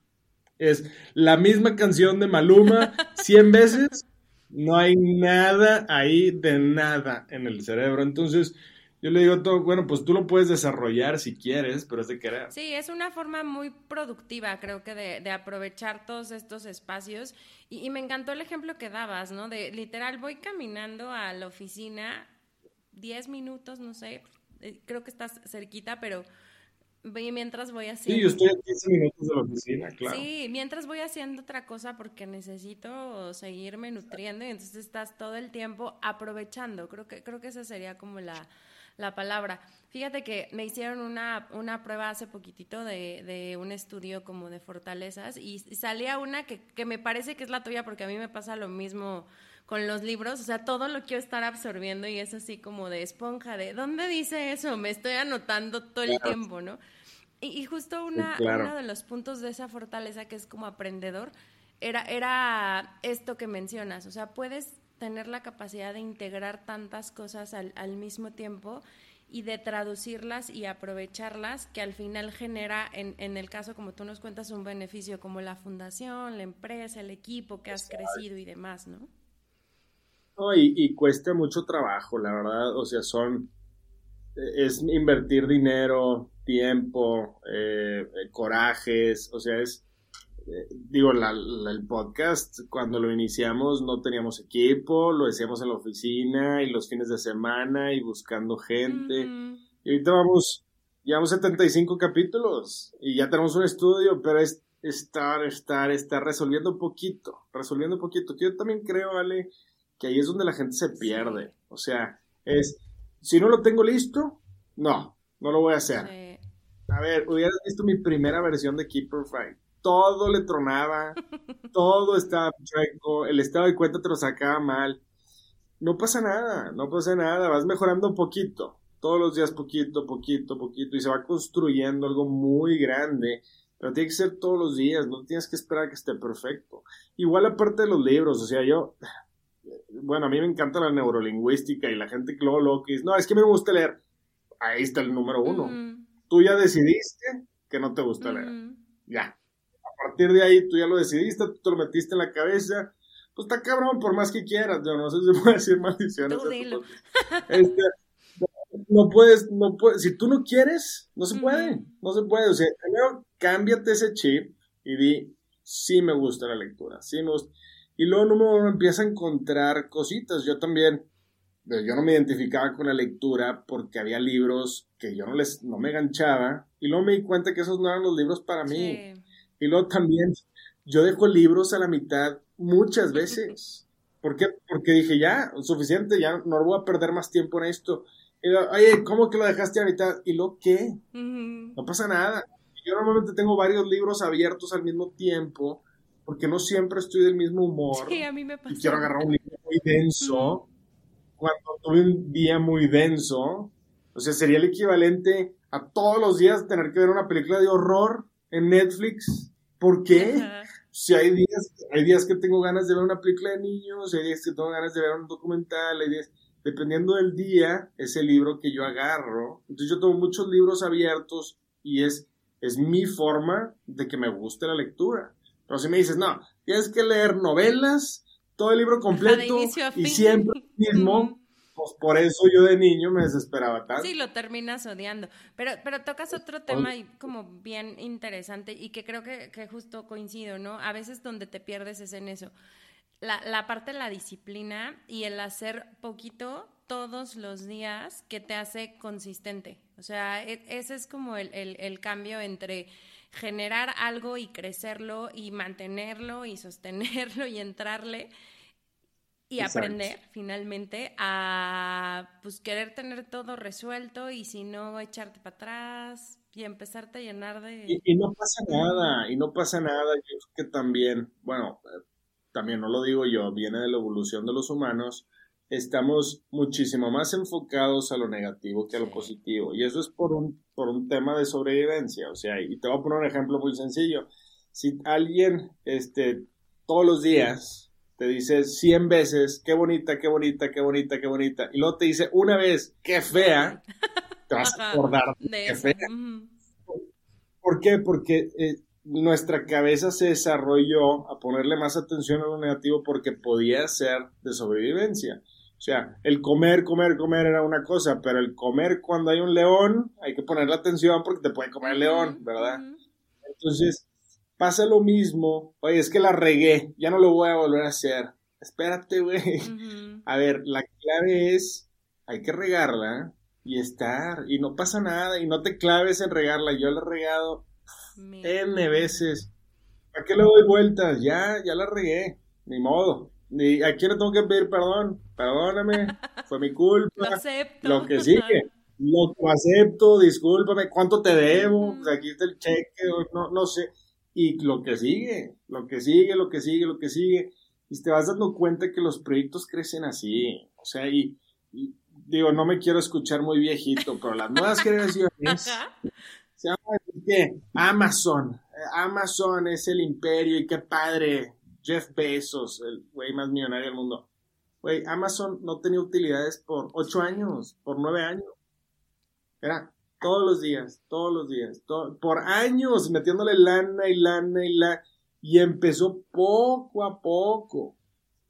S1: es la misma canción de Maluma 100 veces. No hay nada ahí de nada en el cerebro. Entonces, yo le digo todo, bueno, pues tú lo puedes desarrollar si quieres, pero es de querer.
S2: Sí, es una forma muy productiva, creo que, de, aprovechar todos estos espacios. Y, me encantó el ejemplo que dabas, ¿no? De literal, voy caminando a la oficina 10 minutos, no sé, eh, creo que estás cerquita, pero mientras voy haciendo...
S1: Sí, yo estoy a 15 minutos de la oficina, claro.
S2: Sí, mientras voy haciendo otra cosa porque necesito seguirme nutriendo y entonces estás todo el tiempo aprovechando. Creo que, creo que esa sería como la la palabra. Fíjate que me hicieron una, una prueba hace poquitito de, de, un estudio como de fortalezas y, salía una que, que, me parece que es la tuya porque a mí me pasa lo mismo con los libros, o sea, todo lo quiero estar absorbiendo y es así como de esponja, de ¿dónde dice eso? Me estoy anotando todo el tiempo, ¿no? Y, justo una, uno de los puntos de esa fortaleza que es como aprendedor era, era esto que mencionas, o sea, puedes tener la capacidad de integrar tantas cosas al, al mismo tiempo y de traducirlas y aprovecharlas, que al final genera, en, en, el caso como tú nos cuentas, un beneficio como la fundación, la empresa, el equipo que has crecido y demás, ¿no?
S1: No, y, y, cuesta mucho trabajo, la verdad, o sea, son, es invertir dinero, tiempo, eh, corajes, o sea, es, digo, el podcast, cuando lo iniciamos no teníamos equipo, lo decíamos en la oficina y los fines de semana y buscando gente. Y ahorita vamos, llevamos 75 capítulos y ya tenemos un estudio, pero es estar, estar, estar resolviendo un poquito, resolviendo un poquito. yo también creo, Ale, que ahí es donde la gente se pierde. O sea, es, si no lo tengo listo, no, no lo voy a hacer. A ver, hubieras visto mi primera versión de Keeper Fight todo le tronaba, todo estaba chueco, el estado de cuenta te lo sacaba mal. No pasa nada, no pasa nada, vas mejorando un poquito, todos los días poquito, poquito, poquito, y se va construyendo algo muy grande, pero tiene que ser todos los días, no tienes que esperar a que esté perfecto. Igual aparte de los libros, o sea, yo, bueno, a mí me encanta la neurolingüística y la gente que luego lo que dice, no, es que me gusta leer, ahí está el número uno. Tú ya decidiste que no te gusta leer, ya, a partir de ahí tú ya lo decidiste, tú te lo metiste en la cabeza, pues está cabrón, por más que quieras, yo no sé si puede decir maldiciones. Este, no puedes, no puedes, si tú no quieres, no se puede, no se puede, o sea, primero cámbiate ese chip y di, sí me gusta la lectura, sí me gusta. Y luego uno empieza a encontrar cositas, yo también, yo no me identificaba con la lectura porque había libros que yo no les no me enganchaba. Y luego me di cuenta que esos no eran los libros para mí. Y luego también yo dejo libros a la mitad muchas veces. ¿Por qué? Porque dije, ya, suficiente, ya no voy a perder más tiempo en esto. Y Oye, ¿cómo que lo dejaste a mitad? ¿Y lo qué? No pasa nada. Yo normalmente tengo varios libros abiertos al mismo tiempo porque no siempre estoy del mismo humor.
S2: Sí, a mí me pasa.
S1: Y quiero agarrar un libro muy denso. Cuando tuve un día muy denso, o sea, sería el equivalente a todos los días tener que ver una película de horror en Netflix. ¿Por qué? Si hay días, hay días que tengo ganas de ver una película de niños, hay días que tengo ganas de ver un documental, hay días, dependiendo del día, es el libro que yo agarro. Entonces yo tengo muchos libros abiertos y es, es mi forma de que me guste la lectura. Pero si me dices, no, tienes que leer novelas, todo el libro completo y siempre mismo, pues por eso yo de niño me desesperaba tanto.
S2: Sí, lo terminas odiando. Pero, pero tocas otro tema y como bien interesante y que creo que, que, justo coincido, ¿no? A veces donde te pierdes es en eso. La, la parte de la disciplina y el hacer poquito todos los días que te hace consistente. O sea, e, ese es como el, el, el cambio entre generar algo y crecerlo y mantenerlo y sostenerlo y entrarle y aprender finalmente a pues querer tener todo resuelto y si no echarte para atrás y empezarte a llenar de...
S1: Y, no pasa nada, y no pasa nada, yo creo que también, bueno, también no lo digo yo, viene de la evolución de los humanos, estamos muchísimo más enfocados a lo negativo que a lo positivo. Y eso es por un, por un tema de sobrevivencia. O sea, y te voy a poner un ejemplo muy sencillo. Si alguien, este, todos los días te dice 100 veces, qué bonita, qué bonita, qué bonita, qué bonita, y luego te dice una vez, qué fea, te vas a acordar de qué fea. ¿Por qué? Porque eh, nuestra cabeza se desarrolló a ponerle más atención a lo negativo porque podía ser de sobrevivencia. O sea, el comer, comer, comer era una cosa, pero el comer cuando hay un león, hay que ponerle atención porque te puede comer el león, ¿verdad? Entonces, pasa lo mismo. Oye, es que la regué, ya no lo voy a volver a hacer. Espérate, güey. A ver, la clave es, hay que regarla y estar, y no pasa nada, y no te claves en regarla. Yo la he regado N veces. ¿Para qué le doy vueltas? Ya, ya la regué, ni modo. Ni, ¿A quién le tengo que pedir perdón? Perdóname, fue mi culpa. Lo acepto. Lo que sigue. Lo acepto, discúlpame, ¿cuánto te debo? Pues aquí está el cheque, no, no sé. Y lo que sigue, lo que sigue, lo que sigue, lo que sigue. Y te vas dando cuenta que los proyectos crecen así. O sea, y, digo, no me quiero escuchar muy viejito, pero las nuevas generaciones se llama ¿qué? Amazon. Amazon es el imperio y qué padre. Jeff Bezos, el güey más millonario del mundo. Güey, Amazon no tenía utilidades por ocho años, por nueve años. Era todos los días, todos los días, por años metiéndole lana y lana y la y empezó poco a poco,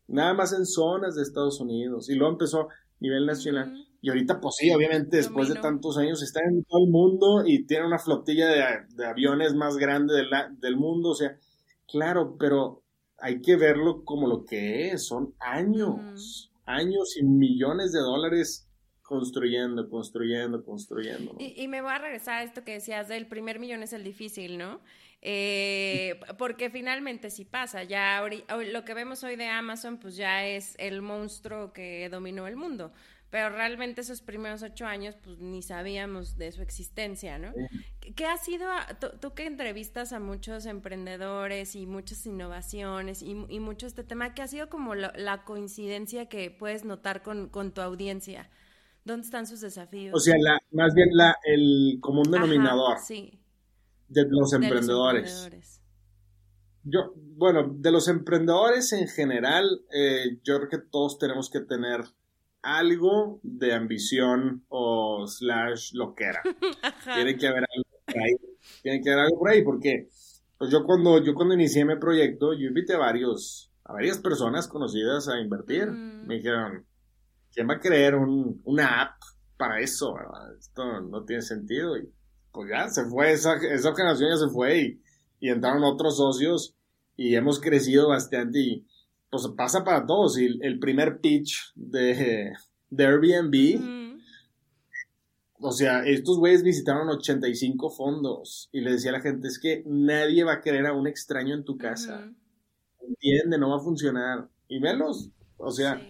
S1: nada más en zonas de Estados Unidos y luego empezó a nivel nacional. Y ahorita, pues sí, obviamente después de tantos años está en todo el mundo y tiene una flotilla de, aviones más grande del mundo, o sea, claro, pero hay que verlo como lo que es, son años, años y millones de dólares construyendo, construyendo, construyendo.
S2: Y, me voy a regresar a esto que decías del primer millón es el difícil, ¿no? Eh, porque finalmente sí pasa, ya lo que vemos hoy de Amazon pues ya es el monstruo que dominó el mundo pero realmente esos primeros ocho años pues ni sabíamos de su existencia, ¿no? ¿Qué ha sido, tú, que entrevistas a muchos emprendedores y muchas innovaciones y, y mucho este tema, qué ha sido como la, coincidencia que puedes notar con, tu audiencia? ¿Dónde están sus desafíos?
S1: O sea, la, más bien la, el común denominador sí. de, los emprendedores. Yo, bueno, de los emprendedores en general, eh, yo creo que todos tenemos que tener algo de ambición o slash loquera. Tiene que haber algo por ahí. Tiene que haber algo por ahí, porque pues yo cuando, yo cuando inicié mi proyecto, yo invité a varios, a varias personas conocidas a invertir. Mm. Me dijeron, ¿quién va a creer un, una app para eso? Esto no tiene sentido. Y pues ya se fue, esa, esa generación ya se fue y, y entraron otros socios y hemos crecido bastante y pues pasa para todos. Y el primer pitch de, de Airbnb. O sea, estos güeyes visitaron 85 fondos y le decía a la gente, es que nadie va a querer a un extraño en tu casa. Entiende, no va a funcionar. Y velos. O sea,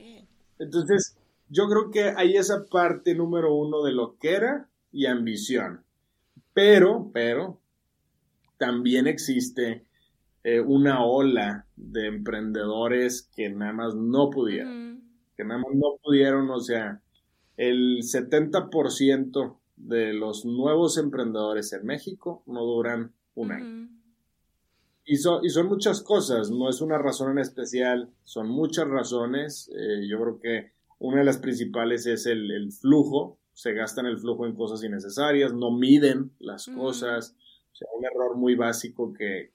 S1: entonces yo creo que hay esa parte número uno de lo que era y ambición. Pero, pero, también existe eh, una ola de emprendedores que nada más no pudieron. Que nada más no pudieron, o sea, el 70% de los nuevos emprendedores en México no duran un año. Y, y, son muchas cosas, no es una razón en especial, son muchas razones. Eh, yo creo que una de las principales es el, flujo, se gastan el flujo en cosas innecesarias, no miden las cosas. O sea, un error muy básico que,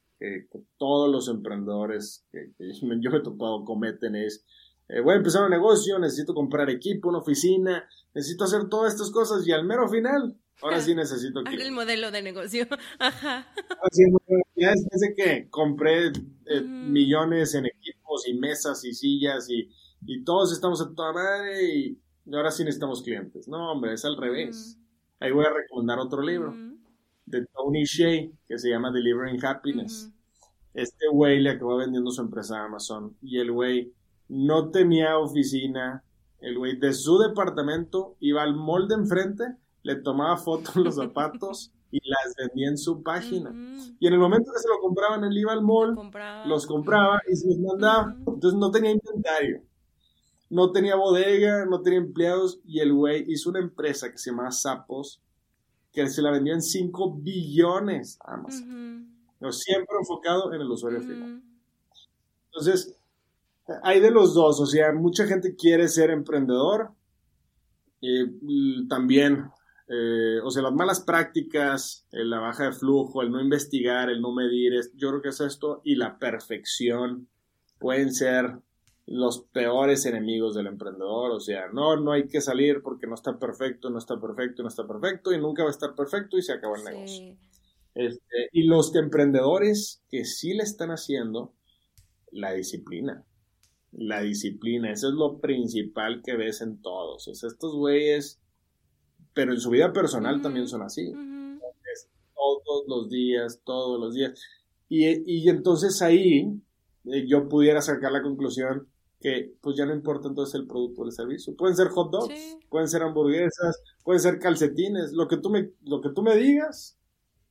S1: todos los emprendedores que, yo me he topado cometen es, eh, voy a empezar un negocio, necesito comprar equipo, una oficina, necesito hacer todas estas cosas y al mero final, ahora sí necesito
S2: que... el modelo de negocio, ajá.
S1: ya después de que compré eh, millones en equipos y mesas y sillas y y todos estamos a toda madre y ahora sí necesitamos clientes. No, hombre, es al revés. Ahí voy a recomendar otro libro de Tony Shea que se llama Delivering Happiness. Este güey le acabó vendiendo su empresa a Amazon y el güey no tenía oficina. El güey de su departamento iba al molde enfrente, le tomaba fotos los zapatos y las vendía en su página. Y en el momento que se lo compraban, él iba al mall, los compraba y se los mandaba. Entonces no tenía inventario no tenía bodega, no tenía empleados y el güey hizo una empresa que se llamaba Sapos que se la vendió en 5 billones a Amazon. siempre enfocado en el usuario final. Entonces, hay de los dos, o sea, mucha gente quiere ser emprendedor. y también, eh, o sea, las malas prácticas, la baja de flujo, el no investigar, el no medir, yo creo que es esto, y la perfección pueden ser los peores enemigos del emprendedor, o sea, no, no hay que salir porque no está perfecto, no está perfecto, no está perfecto y nunca va a estar perfecto y se acaba el negocio. Este, y los emprendedores que sí le están haciendo, la disciplina. La disciplina, eso es lo principal que ves en todos. O sea, estos güeyes, pero en su vida personal también son así. todos los días, todos los días. Y, y entonces ahí eh, yo pudiera sacar la conclusión que pues ya no importa entonces el producto o el servicio. Pueden ser hot dogs, pueden ser hamburguesas, pueden ser calcetines, lo que tú me, lo que tú me digas,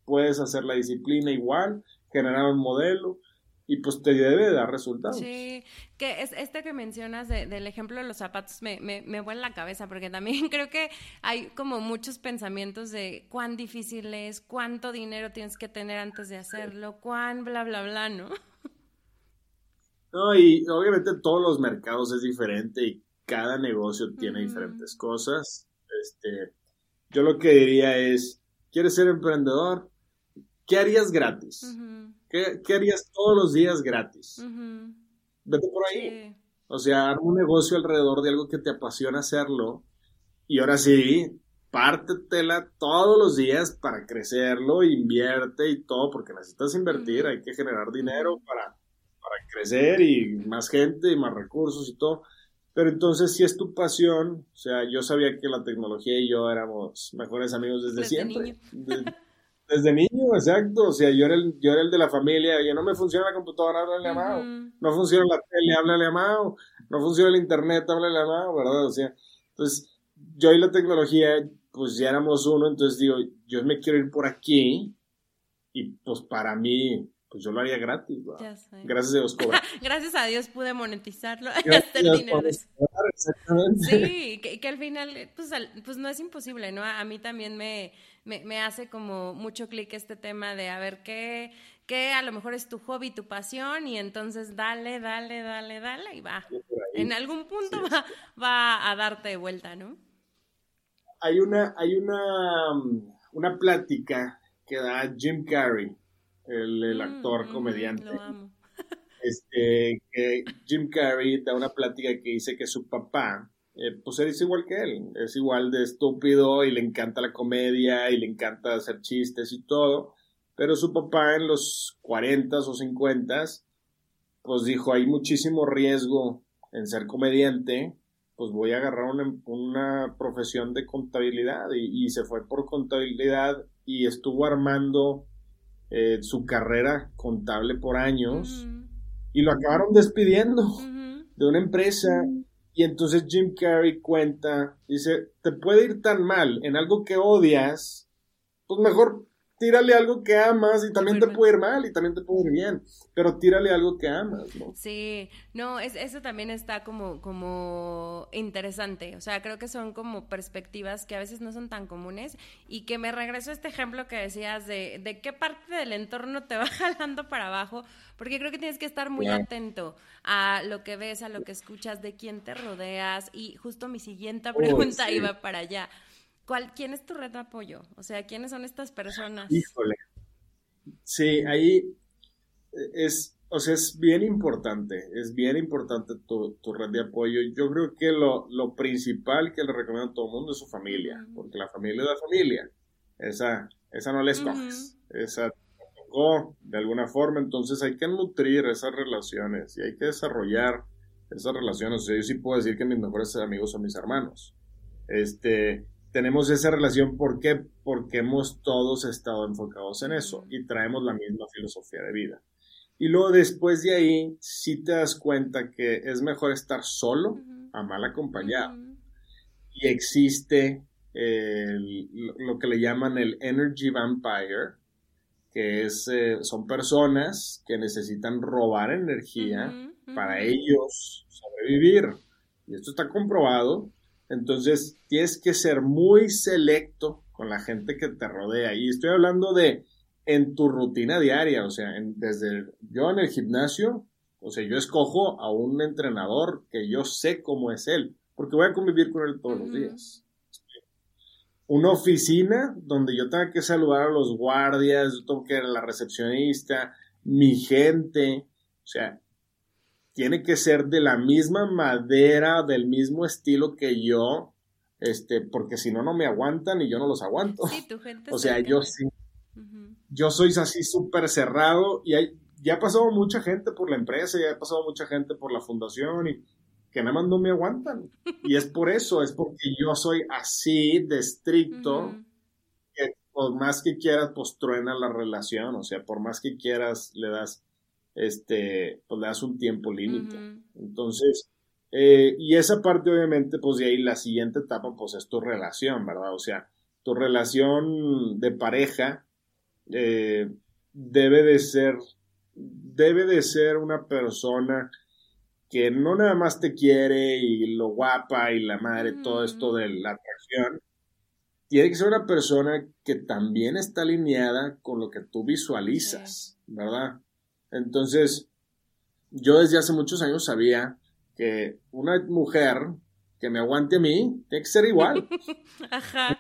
S1: puedes hacer la disciplina igual, generar un modelo y pues te debe dar resultados.
S2: Sí, que es este que mencionas del ejemplo de los zapatos me, me, me vuela la cabeza porque también creo que hay como muchos pensamientos de cuán difícil es, cuánto dinero tienes que tener antes de hacerlo, cuán bla, bla, bla, ¿no?
S1: No, y obviamente todos los mercados es diferente y cada negocio tiene diferentes cosas. Este, yo lo que diría es, ¿quieres ser emprendedor? ¿Qué harías gratis? ¿Qué, harías todos los días gratis? Vete por ahí. O sea, arma un negocio alrededor de algo que te apasiona hacerlo. Y ahora sí, pártetela todos los días para crecerlo, invierte y todo, porque necesitas invertir, hay que generar dinero para para crecer y más gente y más recursos y todo. Pero entonces, si es tu pasión, o sea, yo sabía que la tecnología y yo éramos mejores amigos desde, siempre. Desde, niño, exacto. O sea, yo era, el, yo era el de la familia. Oye, no me funciona la computadora, háblale a Mao. No funciona la tele, háblale a Mao. No funciona el internet, háblale a Mao, ¿verdad? O sea, entonces, yo y la tecnología, pues ya éramos uno. Entonces digo, yo me quiero ir por aquí. Y pues para mí, pues yo lo haría gratis. Gracias a Dios
S2: Gracias a Dios pude monetizarlo hacer dinero Sí, que, al final, pues, pues, no es imposible, ¿no? A mí también me, me, hace como mucho clic este tema de a ver qué, qué a lo mejor es tu hobby, tu pasión, y entonces dale, dale, dale, dale, y va. En algún punto va, va a darte vuelta, ¿no?
S1: Hay una, hay una, una plática que da Jim Carrey el, mm, actor comediante. Este, que Jim Carrey da una plática que dice que su papá, eh, pues es igual que él, es igual de estúpido y le encanta la comedia y le encanta hacer chistes y todo, pero su papá en los 40 o 50 pues dijo, hay muchísimo riesgo en ser comediante pues voy a agarrar una, profesión de contabilidad y, se fue por contabilidad y estuvo armando eh, su carrera contable por años y lo acabaron despidiendo de una empresa. Y entonces Jim Carrey cuenta, dice, te puede ir tan mal en algo que odias, pues mejor tírale algo que amas y también te puede ir mal y también te puede ir bien, pero tírale algo que amas, ¿no?
S2: Sí, no, es, eso también está como, como interesante, o sea, creo que son como perspectivas que a veces no son tan comunes y que me regreso a este ejemplo que decías de, de qué parte del entorno te va jalando para abajo, porque creo que tienes que estar muy atento a lo que ves, a lo que escuchas, de quién te rodeas y justo mi siguiente pregunta iba para allá. ¿Cuál, ¿Quién es tu red de apoyo? O sea, ¿quiénes son estas personas?
S1: Híjole. Sí, ahí es, o sea, es bien importante, es bien importante tu, red de apoyo. Yo creo que lo, principal que le recomiendo a todo el mundo es su familia, porque la familia es la familia. Esa, esa no la escoges. Esa tocó de alguna forma, entonces hay que nutrir esas relaciones y hay que desarrollar esas relaciones. O sea, yo sí puedo decir que mis mejores amigos son mis hermanos. Este, tenemos esa relación, ¿por qué? Porque hemos todos estado enfocados en eso y traemos la misma filosofía de vida. Y luego después de ahí, sí te das cuenta que es mejor estar solo a mal acompañado. Y existe lo que le llaman el energy vampire, que es, eh, son personas que necesitan robar energía para ellos sobrevivir. Y esto está comprobado entonces, tienes que ser muy selecto con la gente que te rodea. Y estoy hablando de en tu rutina diaria, o sea, desde yo en el gimnasio, o sea, yo escojo a un entrenador que yo sé cómo es él, porque voy a convivir con él todos los días. Una oficina donde yo tenga que saludar a los guardias, yo tengo que ir a la recepcionista, mi gente, o sea, tiene que ser de la misma madera, del mismo estilo que yo, este, porque si no, no me aguantan y yo no los aguanto.
S2: Sí, tu gente
S1: o sea, yo sí. Yo soy así súper cerrado y hay, ya ha pasado mucha gente por la empresa, ya ha pasado mucha gente por la fundación y que nada más no me aguantan. Y es por eso, es porque yo soy así de estricto, que por más que quieras, pues truena la relación, o sea, por más que quieras, le das este, pues le das un tiempo límite. Entonces, eh, y esa parte obviamente, pues de ahí la siguiente etapa, pues es tu relación, ¿verdad? O sea, tu relación de pareja eh, debe de ser, debe de ser una persona que no nada más te quiere y lo guapa y la madre, todo esto de la atracción, tiene que ser una persona que también está alineada con lo que tú visualizas, ¿verdad? Entonces, yo desde hace muchos años sabía que una mujer que me aguante a mí tiene que ser igual. Ajá.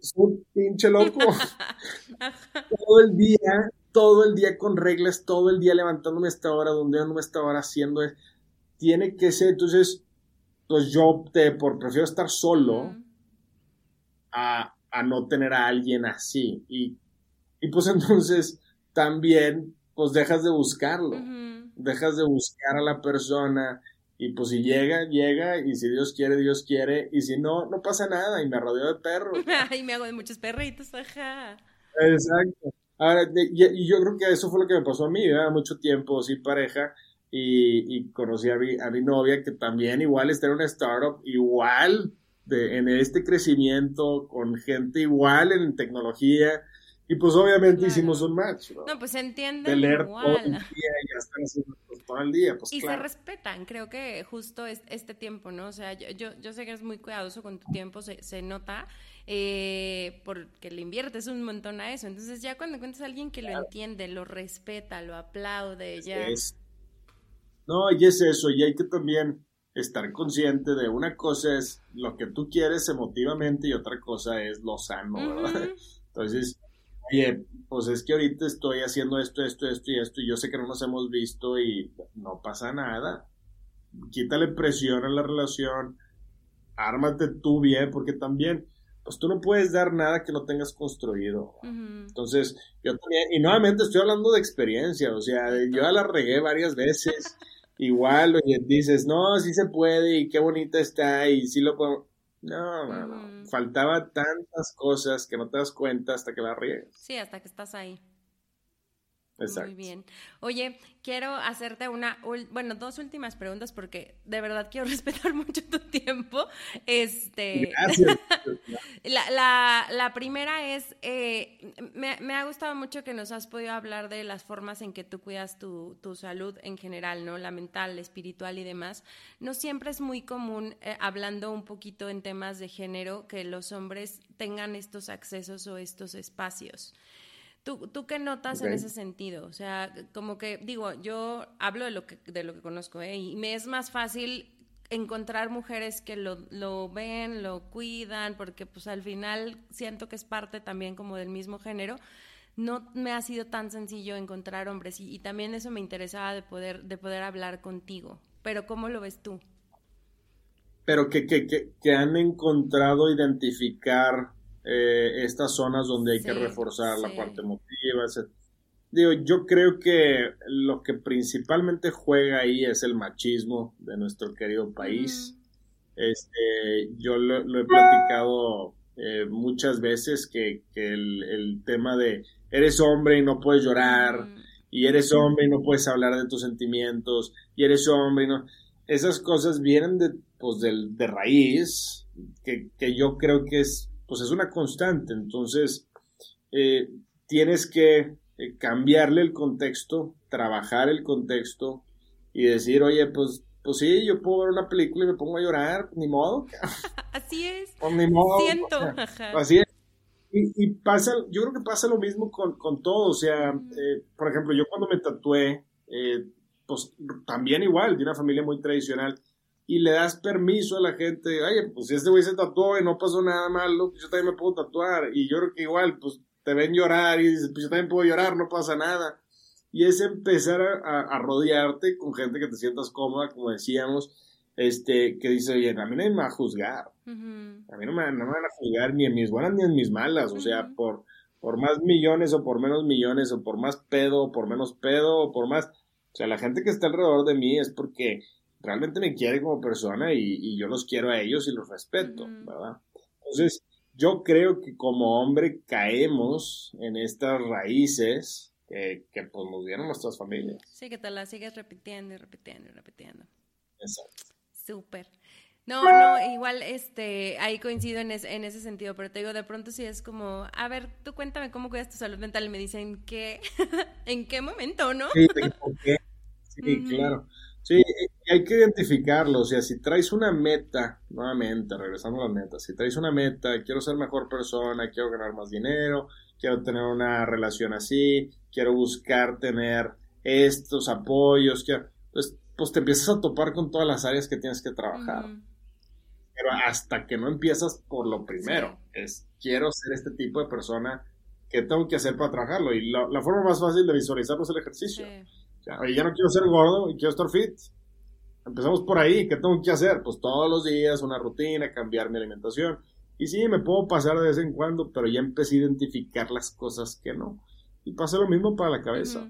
S1: Es un pinche loco. Todo el día, todo el día con reglas, todo el día levantándome a esta hora, donde no me esta hora haciendo. Tiene que ser, entonces, pues yo opté por, prefiero estar solo a, a, no tener a alguien así. Y, y pues entonces también pues dejas de buscarlo, dejas de buscar a la persona y pues si llega, llega y si Dios quiere, Dios quiere y si no, no pasa nada y me rodeo de perros.
S2: y me hago de muchos perritos, ajá.
S1: Exacto. Ahora, y, yo creo que eso fue lo que me pasó a mí, ¿verdad? Mucho tiempo sin pareja y, conocí a mi, a mi novia que también igual está en una startup, igual de, en este crecimiento, con gente igual en tecnología, y pues obviamente hicimos un match.
S2: ¿no? no pues se entienden igual. todo el día
S1: y están haciendo todo el día. Pues,
S2: y se respetan, creo que justo es, este tiempo, ¿no? O sea, yo, yo, sé que eres muy cuidadoso con tu tiempo, se, se nota, eh, porque le inviertes un montón a eso. Entonces ya cuando encuentras a alguien que lo entiende, lo respeta, lo aplaude, ya...
S1: No, y es eso, y hay que también estar consciente de una cosa es lo que tú quieres emotivamente y otra cosa es lo sano, ¿verdad? Entonces, oye, pues es que ahorita estoy haciendo esto, esto, esto y esto, y yo sé que no nos hemos visto y no pasa nada. Quítale presión a la relación, ármate tú bien, porque también, pues tú no puedes dar nada que no tengas construido. Entonces, yo también, y nuevamente estoy hablando de experiencia, o sea, yo ya la regué varias veces igual, oye, dices, no, sí se puede y qué bonita está y sí lo puedo. No, no, no. Faltaba tantas cosas que no te das cuenta hasta que la riegas.
S2: Sí, hasta que estás ahí. Muy bien. Oye, quiero hacerte una, bueno, dos últimas preguntas porque de verdad quiero respetar mucho tu tiempo. Este, Gracias. la, primera es, eh, me, ha gustado mucho que nos has podido hablar de las formas en que tú cuidas tu, salud en general, ¿no? La mental, la espiritual y demás. No siempre es muy común, eh, hablando un poquito en temas de género, que los hombres tengan estos accesos o estos espacios. ¿Tú, ¿Tú qué notas en ese sentido? O sea, como que, digo, yo hablo de lo que, de lo que conozco, ¿eh? Y me es más fácil encontrar mujeres que lo, lo, ven, lo cuidan, porque pues al final siento que es parte también como del mismo género. No me ha sido tan sencillo encontrar hombres y, y también eso me interesaba de poder, de poder hablar contigo. Pero ¿cómo lo ves tú?
S1: Pero que, que, que, que han encontrado identificar eh, estas zonas donde hay que reforzar la parte emotiva, Digo, yo creo que lo que principalmente juega ahí es el machismo de nuestro querido país. Este, yo lo, he platicado eh, muchas veces que, el, tema de eres hombre y no puedes llorar, y eres hombre y no puedes hablar de tus sentimientos, y eres hombre y no. Esas cosas vienen de, pues, de raíz, que, que yo creo que es pues es una constante. Entonces, eh, tienes que eh, cambiarle el contexto, trabajar el contexto y decir, oye, pues, pues sí, yo puedo ver una película y me pongo a llorar, ni modo.
S2: Así es.
S1: Pues ni modo. Siento. Así es. Y, pasa, yo creo que pasa lo mismo con, todo. O sea, eh, por ejemplo, yo cuando me tatué, pues también igual, de una familia muy tradicional y le das permiso a la gente, oye, pues si este güey se tatuó y no pasó nada malo, pues yo también me puedo tatuar. Y yo creo que igual, pues te ven llorar y dices, pues yo también puedo llorar, no pasa nada. Y es empezar a, rodearte con gente que te sientas cómoda, como decíamos, este, que dice, oye, a mí no me va a juzgar. A mí no me, van a juzgar ni en mis buenas ni en mis malas. O sea, por, por más millones o por menos millones, o por más pedo o por menos pedo, o por más... O sea, la gente que está alrededor de mí es porque realmente me quiere como persona y, yo los quiero a ellos y los respeto, ¿verdad? Entonces, yo creo que como hombre caemos en estas raíces que, que pues nos dieron nuestras familias.
S2: Sí, que te las sigues repitiendo y repitiendo y repitiendo.
S1: Exacto.
S2: Súper. No, no, igual este, ahí coincido en, en, ese sentido, pero te digo, de pronto sí es como, a ver, tú cuéntame cómo cuidas tu salud mental y me dicen, ¿qué? ¿En qué momento, no?
S1: Sí, ¿por qué? Sí, claro. Sí, hay que identificarlo. O sea, si traes una meta, nuevamente, regresando a las metas, si traes una meta, quiero ser mejor persona, quiero ganar más dinero, quiero tener una relación así, quiero buscar tener estos apoyos, quiero, pues, pues te empiezas a topar con todas las áreas que tienes que trabajar. Pero hasta que no empiezas por lo primero, es quiero ser este tipo de persona que tengo que hacer para trabajarlo. Y la, forma más fácil de visualizarlo es el ejercicio. Oye, ya no quiero ser gordo y quiero estar fit. Empezamos por ahí. ¿Qué tengo que hacer? Pues todos los días una rutina, cambiar mi alimentación. Y sí, me puedo pasar de vez en cuando, pero ya empecé a identificar las cosas que no. Y pasa lo mismo para la cabeza.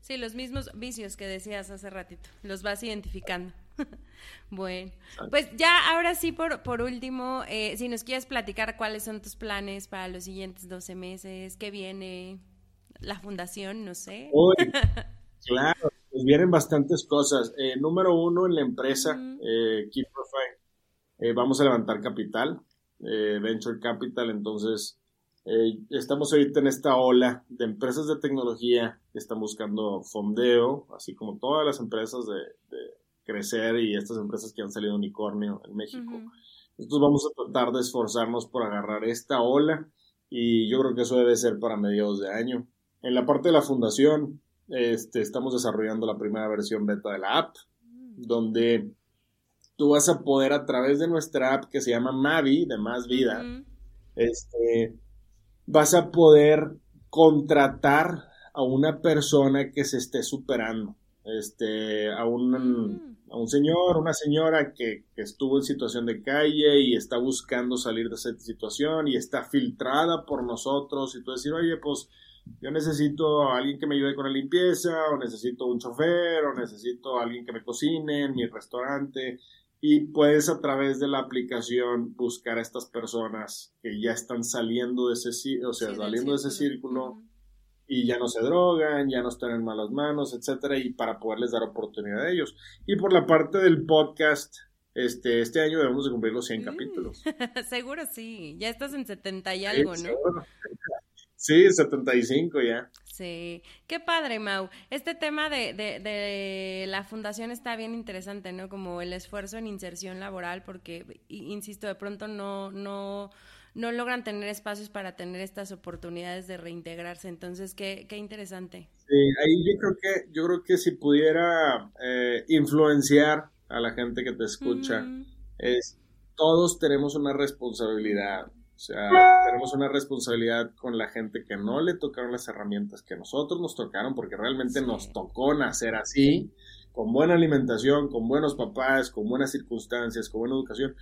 S2: Sí, los mismos vicios que decías hace ratito, los vas identificando. bueno, pues ya ahora sí, por, por último, eh, si nos quieres platicar cuáles son tus planes para los siguientes 12 meses, qué viene, la fundación, no sé.
S1: Claro, pues vienen bastantes cosas. Eh, número uno, en la empresa, eh, Keep Profile, eh, vamos a levantar capital, Venture Capital, entonces estamos ahorita en esta ola de empresas de tecnología que están buscando fondeo, así como todas las empresas de, crecer y estas empresas que han salido unicornio en México. Entonces vamos a tratar de esforzarnos por agarrar esta ola y yo creo que eso debe ser para mediados de año. En la parte de la fundación, este, estamos desarrollando la primera versión beta de la app, donde tú vas a poder a través de nuestra app que se llama Mavi, de Más Vida, este, vas a poder contratar a una persona que se esté superando, este, a un, mm. a un señor, una señora que, que, estuvo en situación de calle y está buscando salir de esa situación y está filtrada por nosotros y tú decir, oye, pues yo necesito a alguien que me ayude con la limpieza, o necesito un chofer, o necesito a alguien que me cocine en mi restaurante. Y puedes a través de la aplicación buscar a estas personas que ya están saliendo de ese, o sea, saliendo de ese círculo y ya no se drogan, ya no están en malas manos, etcétera, y para poderles dar oportunidad a ellos. Y por la parte del podcast, este, este año debemos de cumplir los 100 mm. capítulos.
S2: Seguro sí, ya estás en 70 y algo, ¿no?
S1: Sí, 75 ya.
S2: Sí, qué padre, Mau. Este tema de, de, de, la fundación está bien interesante, ¿no? Como el esfuerzo en inserción laboral, porque, insisto, de pronto no, no, no logran tener espacios para tener estas oportunidades de reintegrarse. Entonces, qué, qué interesante.
S1: Sí, ahí yo creo que, yo creo que si pudiera eh, influenciar a la gente que te escucha, es todos tenemos una responsabilidad o sea, tenemos una responsabilidad con la gente que no le tocaron las herramientas que nosotros nos tocaron, porque realmente nos tocó nacer así, con buena alimentación, con buenos papás, con buenas circunstancias, con buena educación.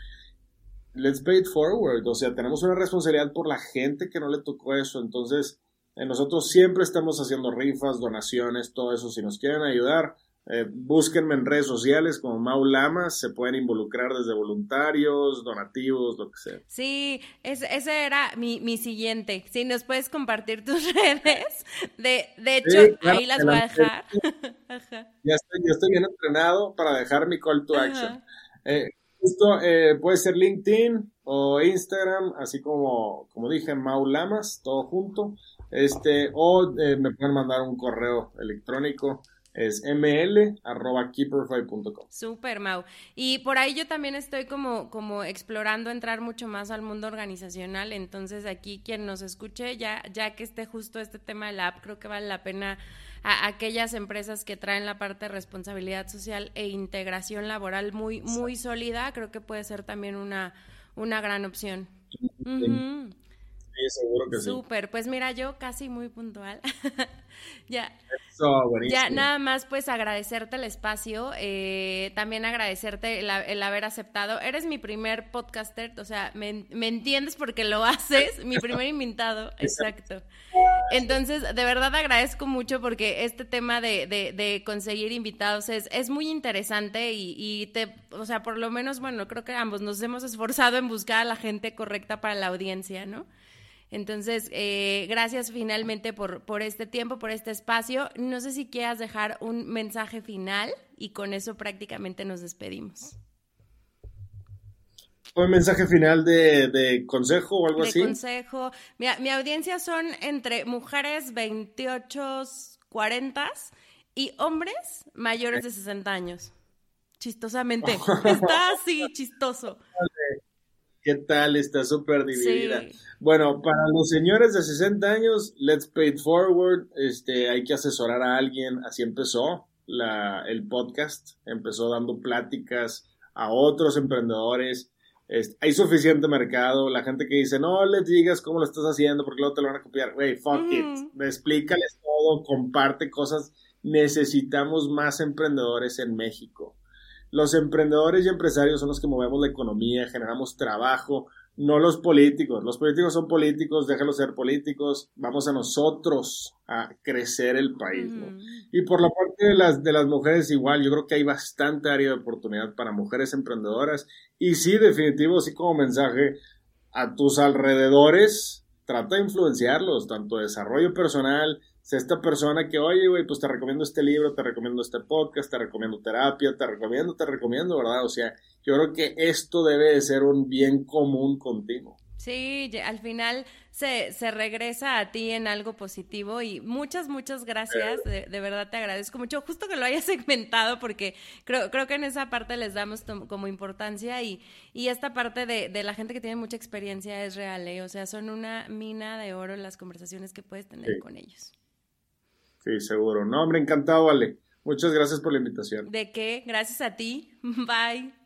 S1: Let's pay it forward. O sea, tenemos una responsabilidad por la gente que no le tocó eso. Entonces, eh, nosotros siempre estamos haciendo rifas, donaciones, todo eso. Si nos quieren ayudar, eh, búsquenme en redes sociales como Mau Lamas, se pueden involucrar desde voluntarios, donativos, lo que sea.
S2: Sí, ese era mi, mi siguiente. Si nos puedes compartir tus redes, de, de hecho, ahí las voy a dejar.
S1: ya, estoy, ya estoy bien entrenado para dejar mi call to action. Eh, esto eh, puede ser LinkedIn o Instagram, así como, como dije, Mau Lamas, todo junto. Este, o eh, me pueden mandar un correo electrónico es ml.keeperfive.com.
S2: Super, Mau. Y por ahí yo también estoy como, como explorando entrar mucho más al mundo organizacional. Entonces, aquí quien nos escuche, ya, ya que esté justo este tema de la app, creo que vale la pena a aquellas empresas que traen la parte de responsabilidad social e integración laboral muy, muy sólida, creo que puede ser también una, una gran opción.
S1: Sí, seguro que sí.
S2: Súper, pues mira, yo casi muy puntual. ya.
S1: Eso,
S2: ya nada más pues agradecerte el espacio, eh, también agradecerte el, haber aceptado. Eres mi primer podcaster, o sea, me, entiendes porque lo haces, mi primer invitado, exacto. Entonces, de verdad agradezco mucho porque este tema de, de, conseguir invitados es, es muy interesante y, y, te, o sea, por lo menos, bueno, creo que ambos nos hemos esforzado en buscar a la gente correcta para la audiencia, ¿no? Entonces, eh, gracias finalmente por, por este tiempo, por este espacio. No sé si quieras dejar un mensaje final y con eso prácticamente nos despedimos.
S1: ¿Un mensaje final de, consejo o algo así?
S2: De consejo. Mira, mi audiencia son entre mujeres 28, 40 y hombres mayores de 60 años. Chistosamente. Está así, chistoso.
S1: ¿Qué tal? Está súper dividida. Bueno, para los señores de 60 años, let's pay it forward. Este, hay que asesorar a alguien. Así empezó la, el podcast. Empezó dando pláticas a otros emprendedores. hay suficiente mercado. La gente que dice, no le digas cómo lo estás haciendo porque luego te lo van a copiar. Wey, fuck it. Explícales todo, comparte cosas. Necesitamos más emprendedores en México. Los emprendedores y empresarios son los que movemos la economía, generamos trabajo, no los políticos. Los políticos son políticos, déjalos ser políticos. Vamos a nosotros a crecer el país. Y por la parte de las, de las mujeres, igual, yo creo que hay bastante área de oportunidad para mujeres emprendedoras. Y sí, definitivo, sí como mensaje a tus alrededores, trata de influenciarlos, tanto desarrollo personal, sea, esta persona que, oye, güey, pues te recomiendo este libro, te recomiendo este podcast, te recomiendo terapia, te recomiendo, te recomiendo, ¿verdad? O sea, yo creo que esto debe de ser un bien común contigo.
S2: Sí, al final se, se regresa a ti en algo positivo y muchas, muchas gracias, de, verdad te agradezco mucho, justo que lo hayas segmentado porque creo, creo que en esa parte les damos como importancia y, y esta parte de, de, la gente que tiene mucha experiencia es real, ¿eh? o sea, son una mina de oro las conversaciones que puedes tener con ellos.
S1: Sí, seguro. No, hombre, encantado, vale. Muchas gracias por la invitación.
S2: ¿De qué? Gracias a ti. Bye.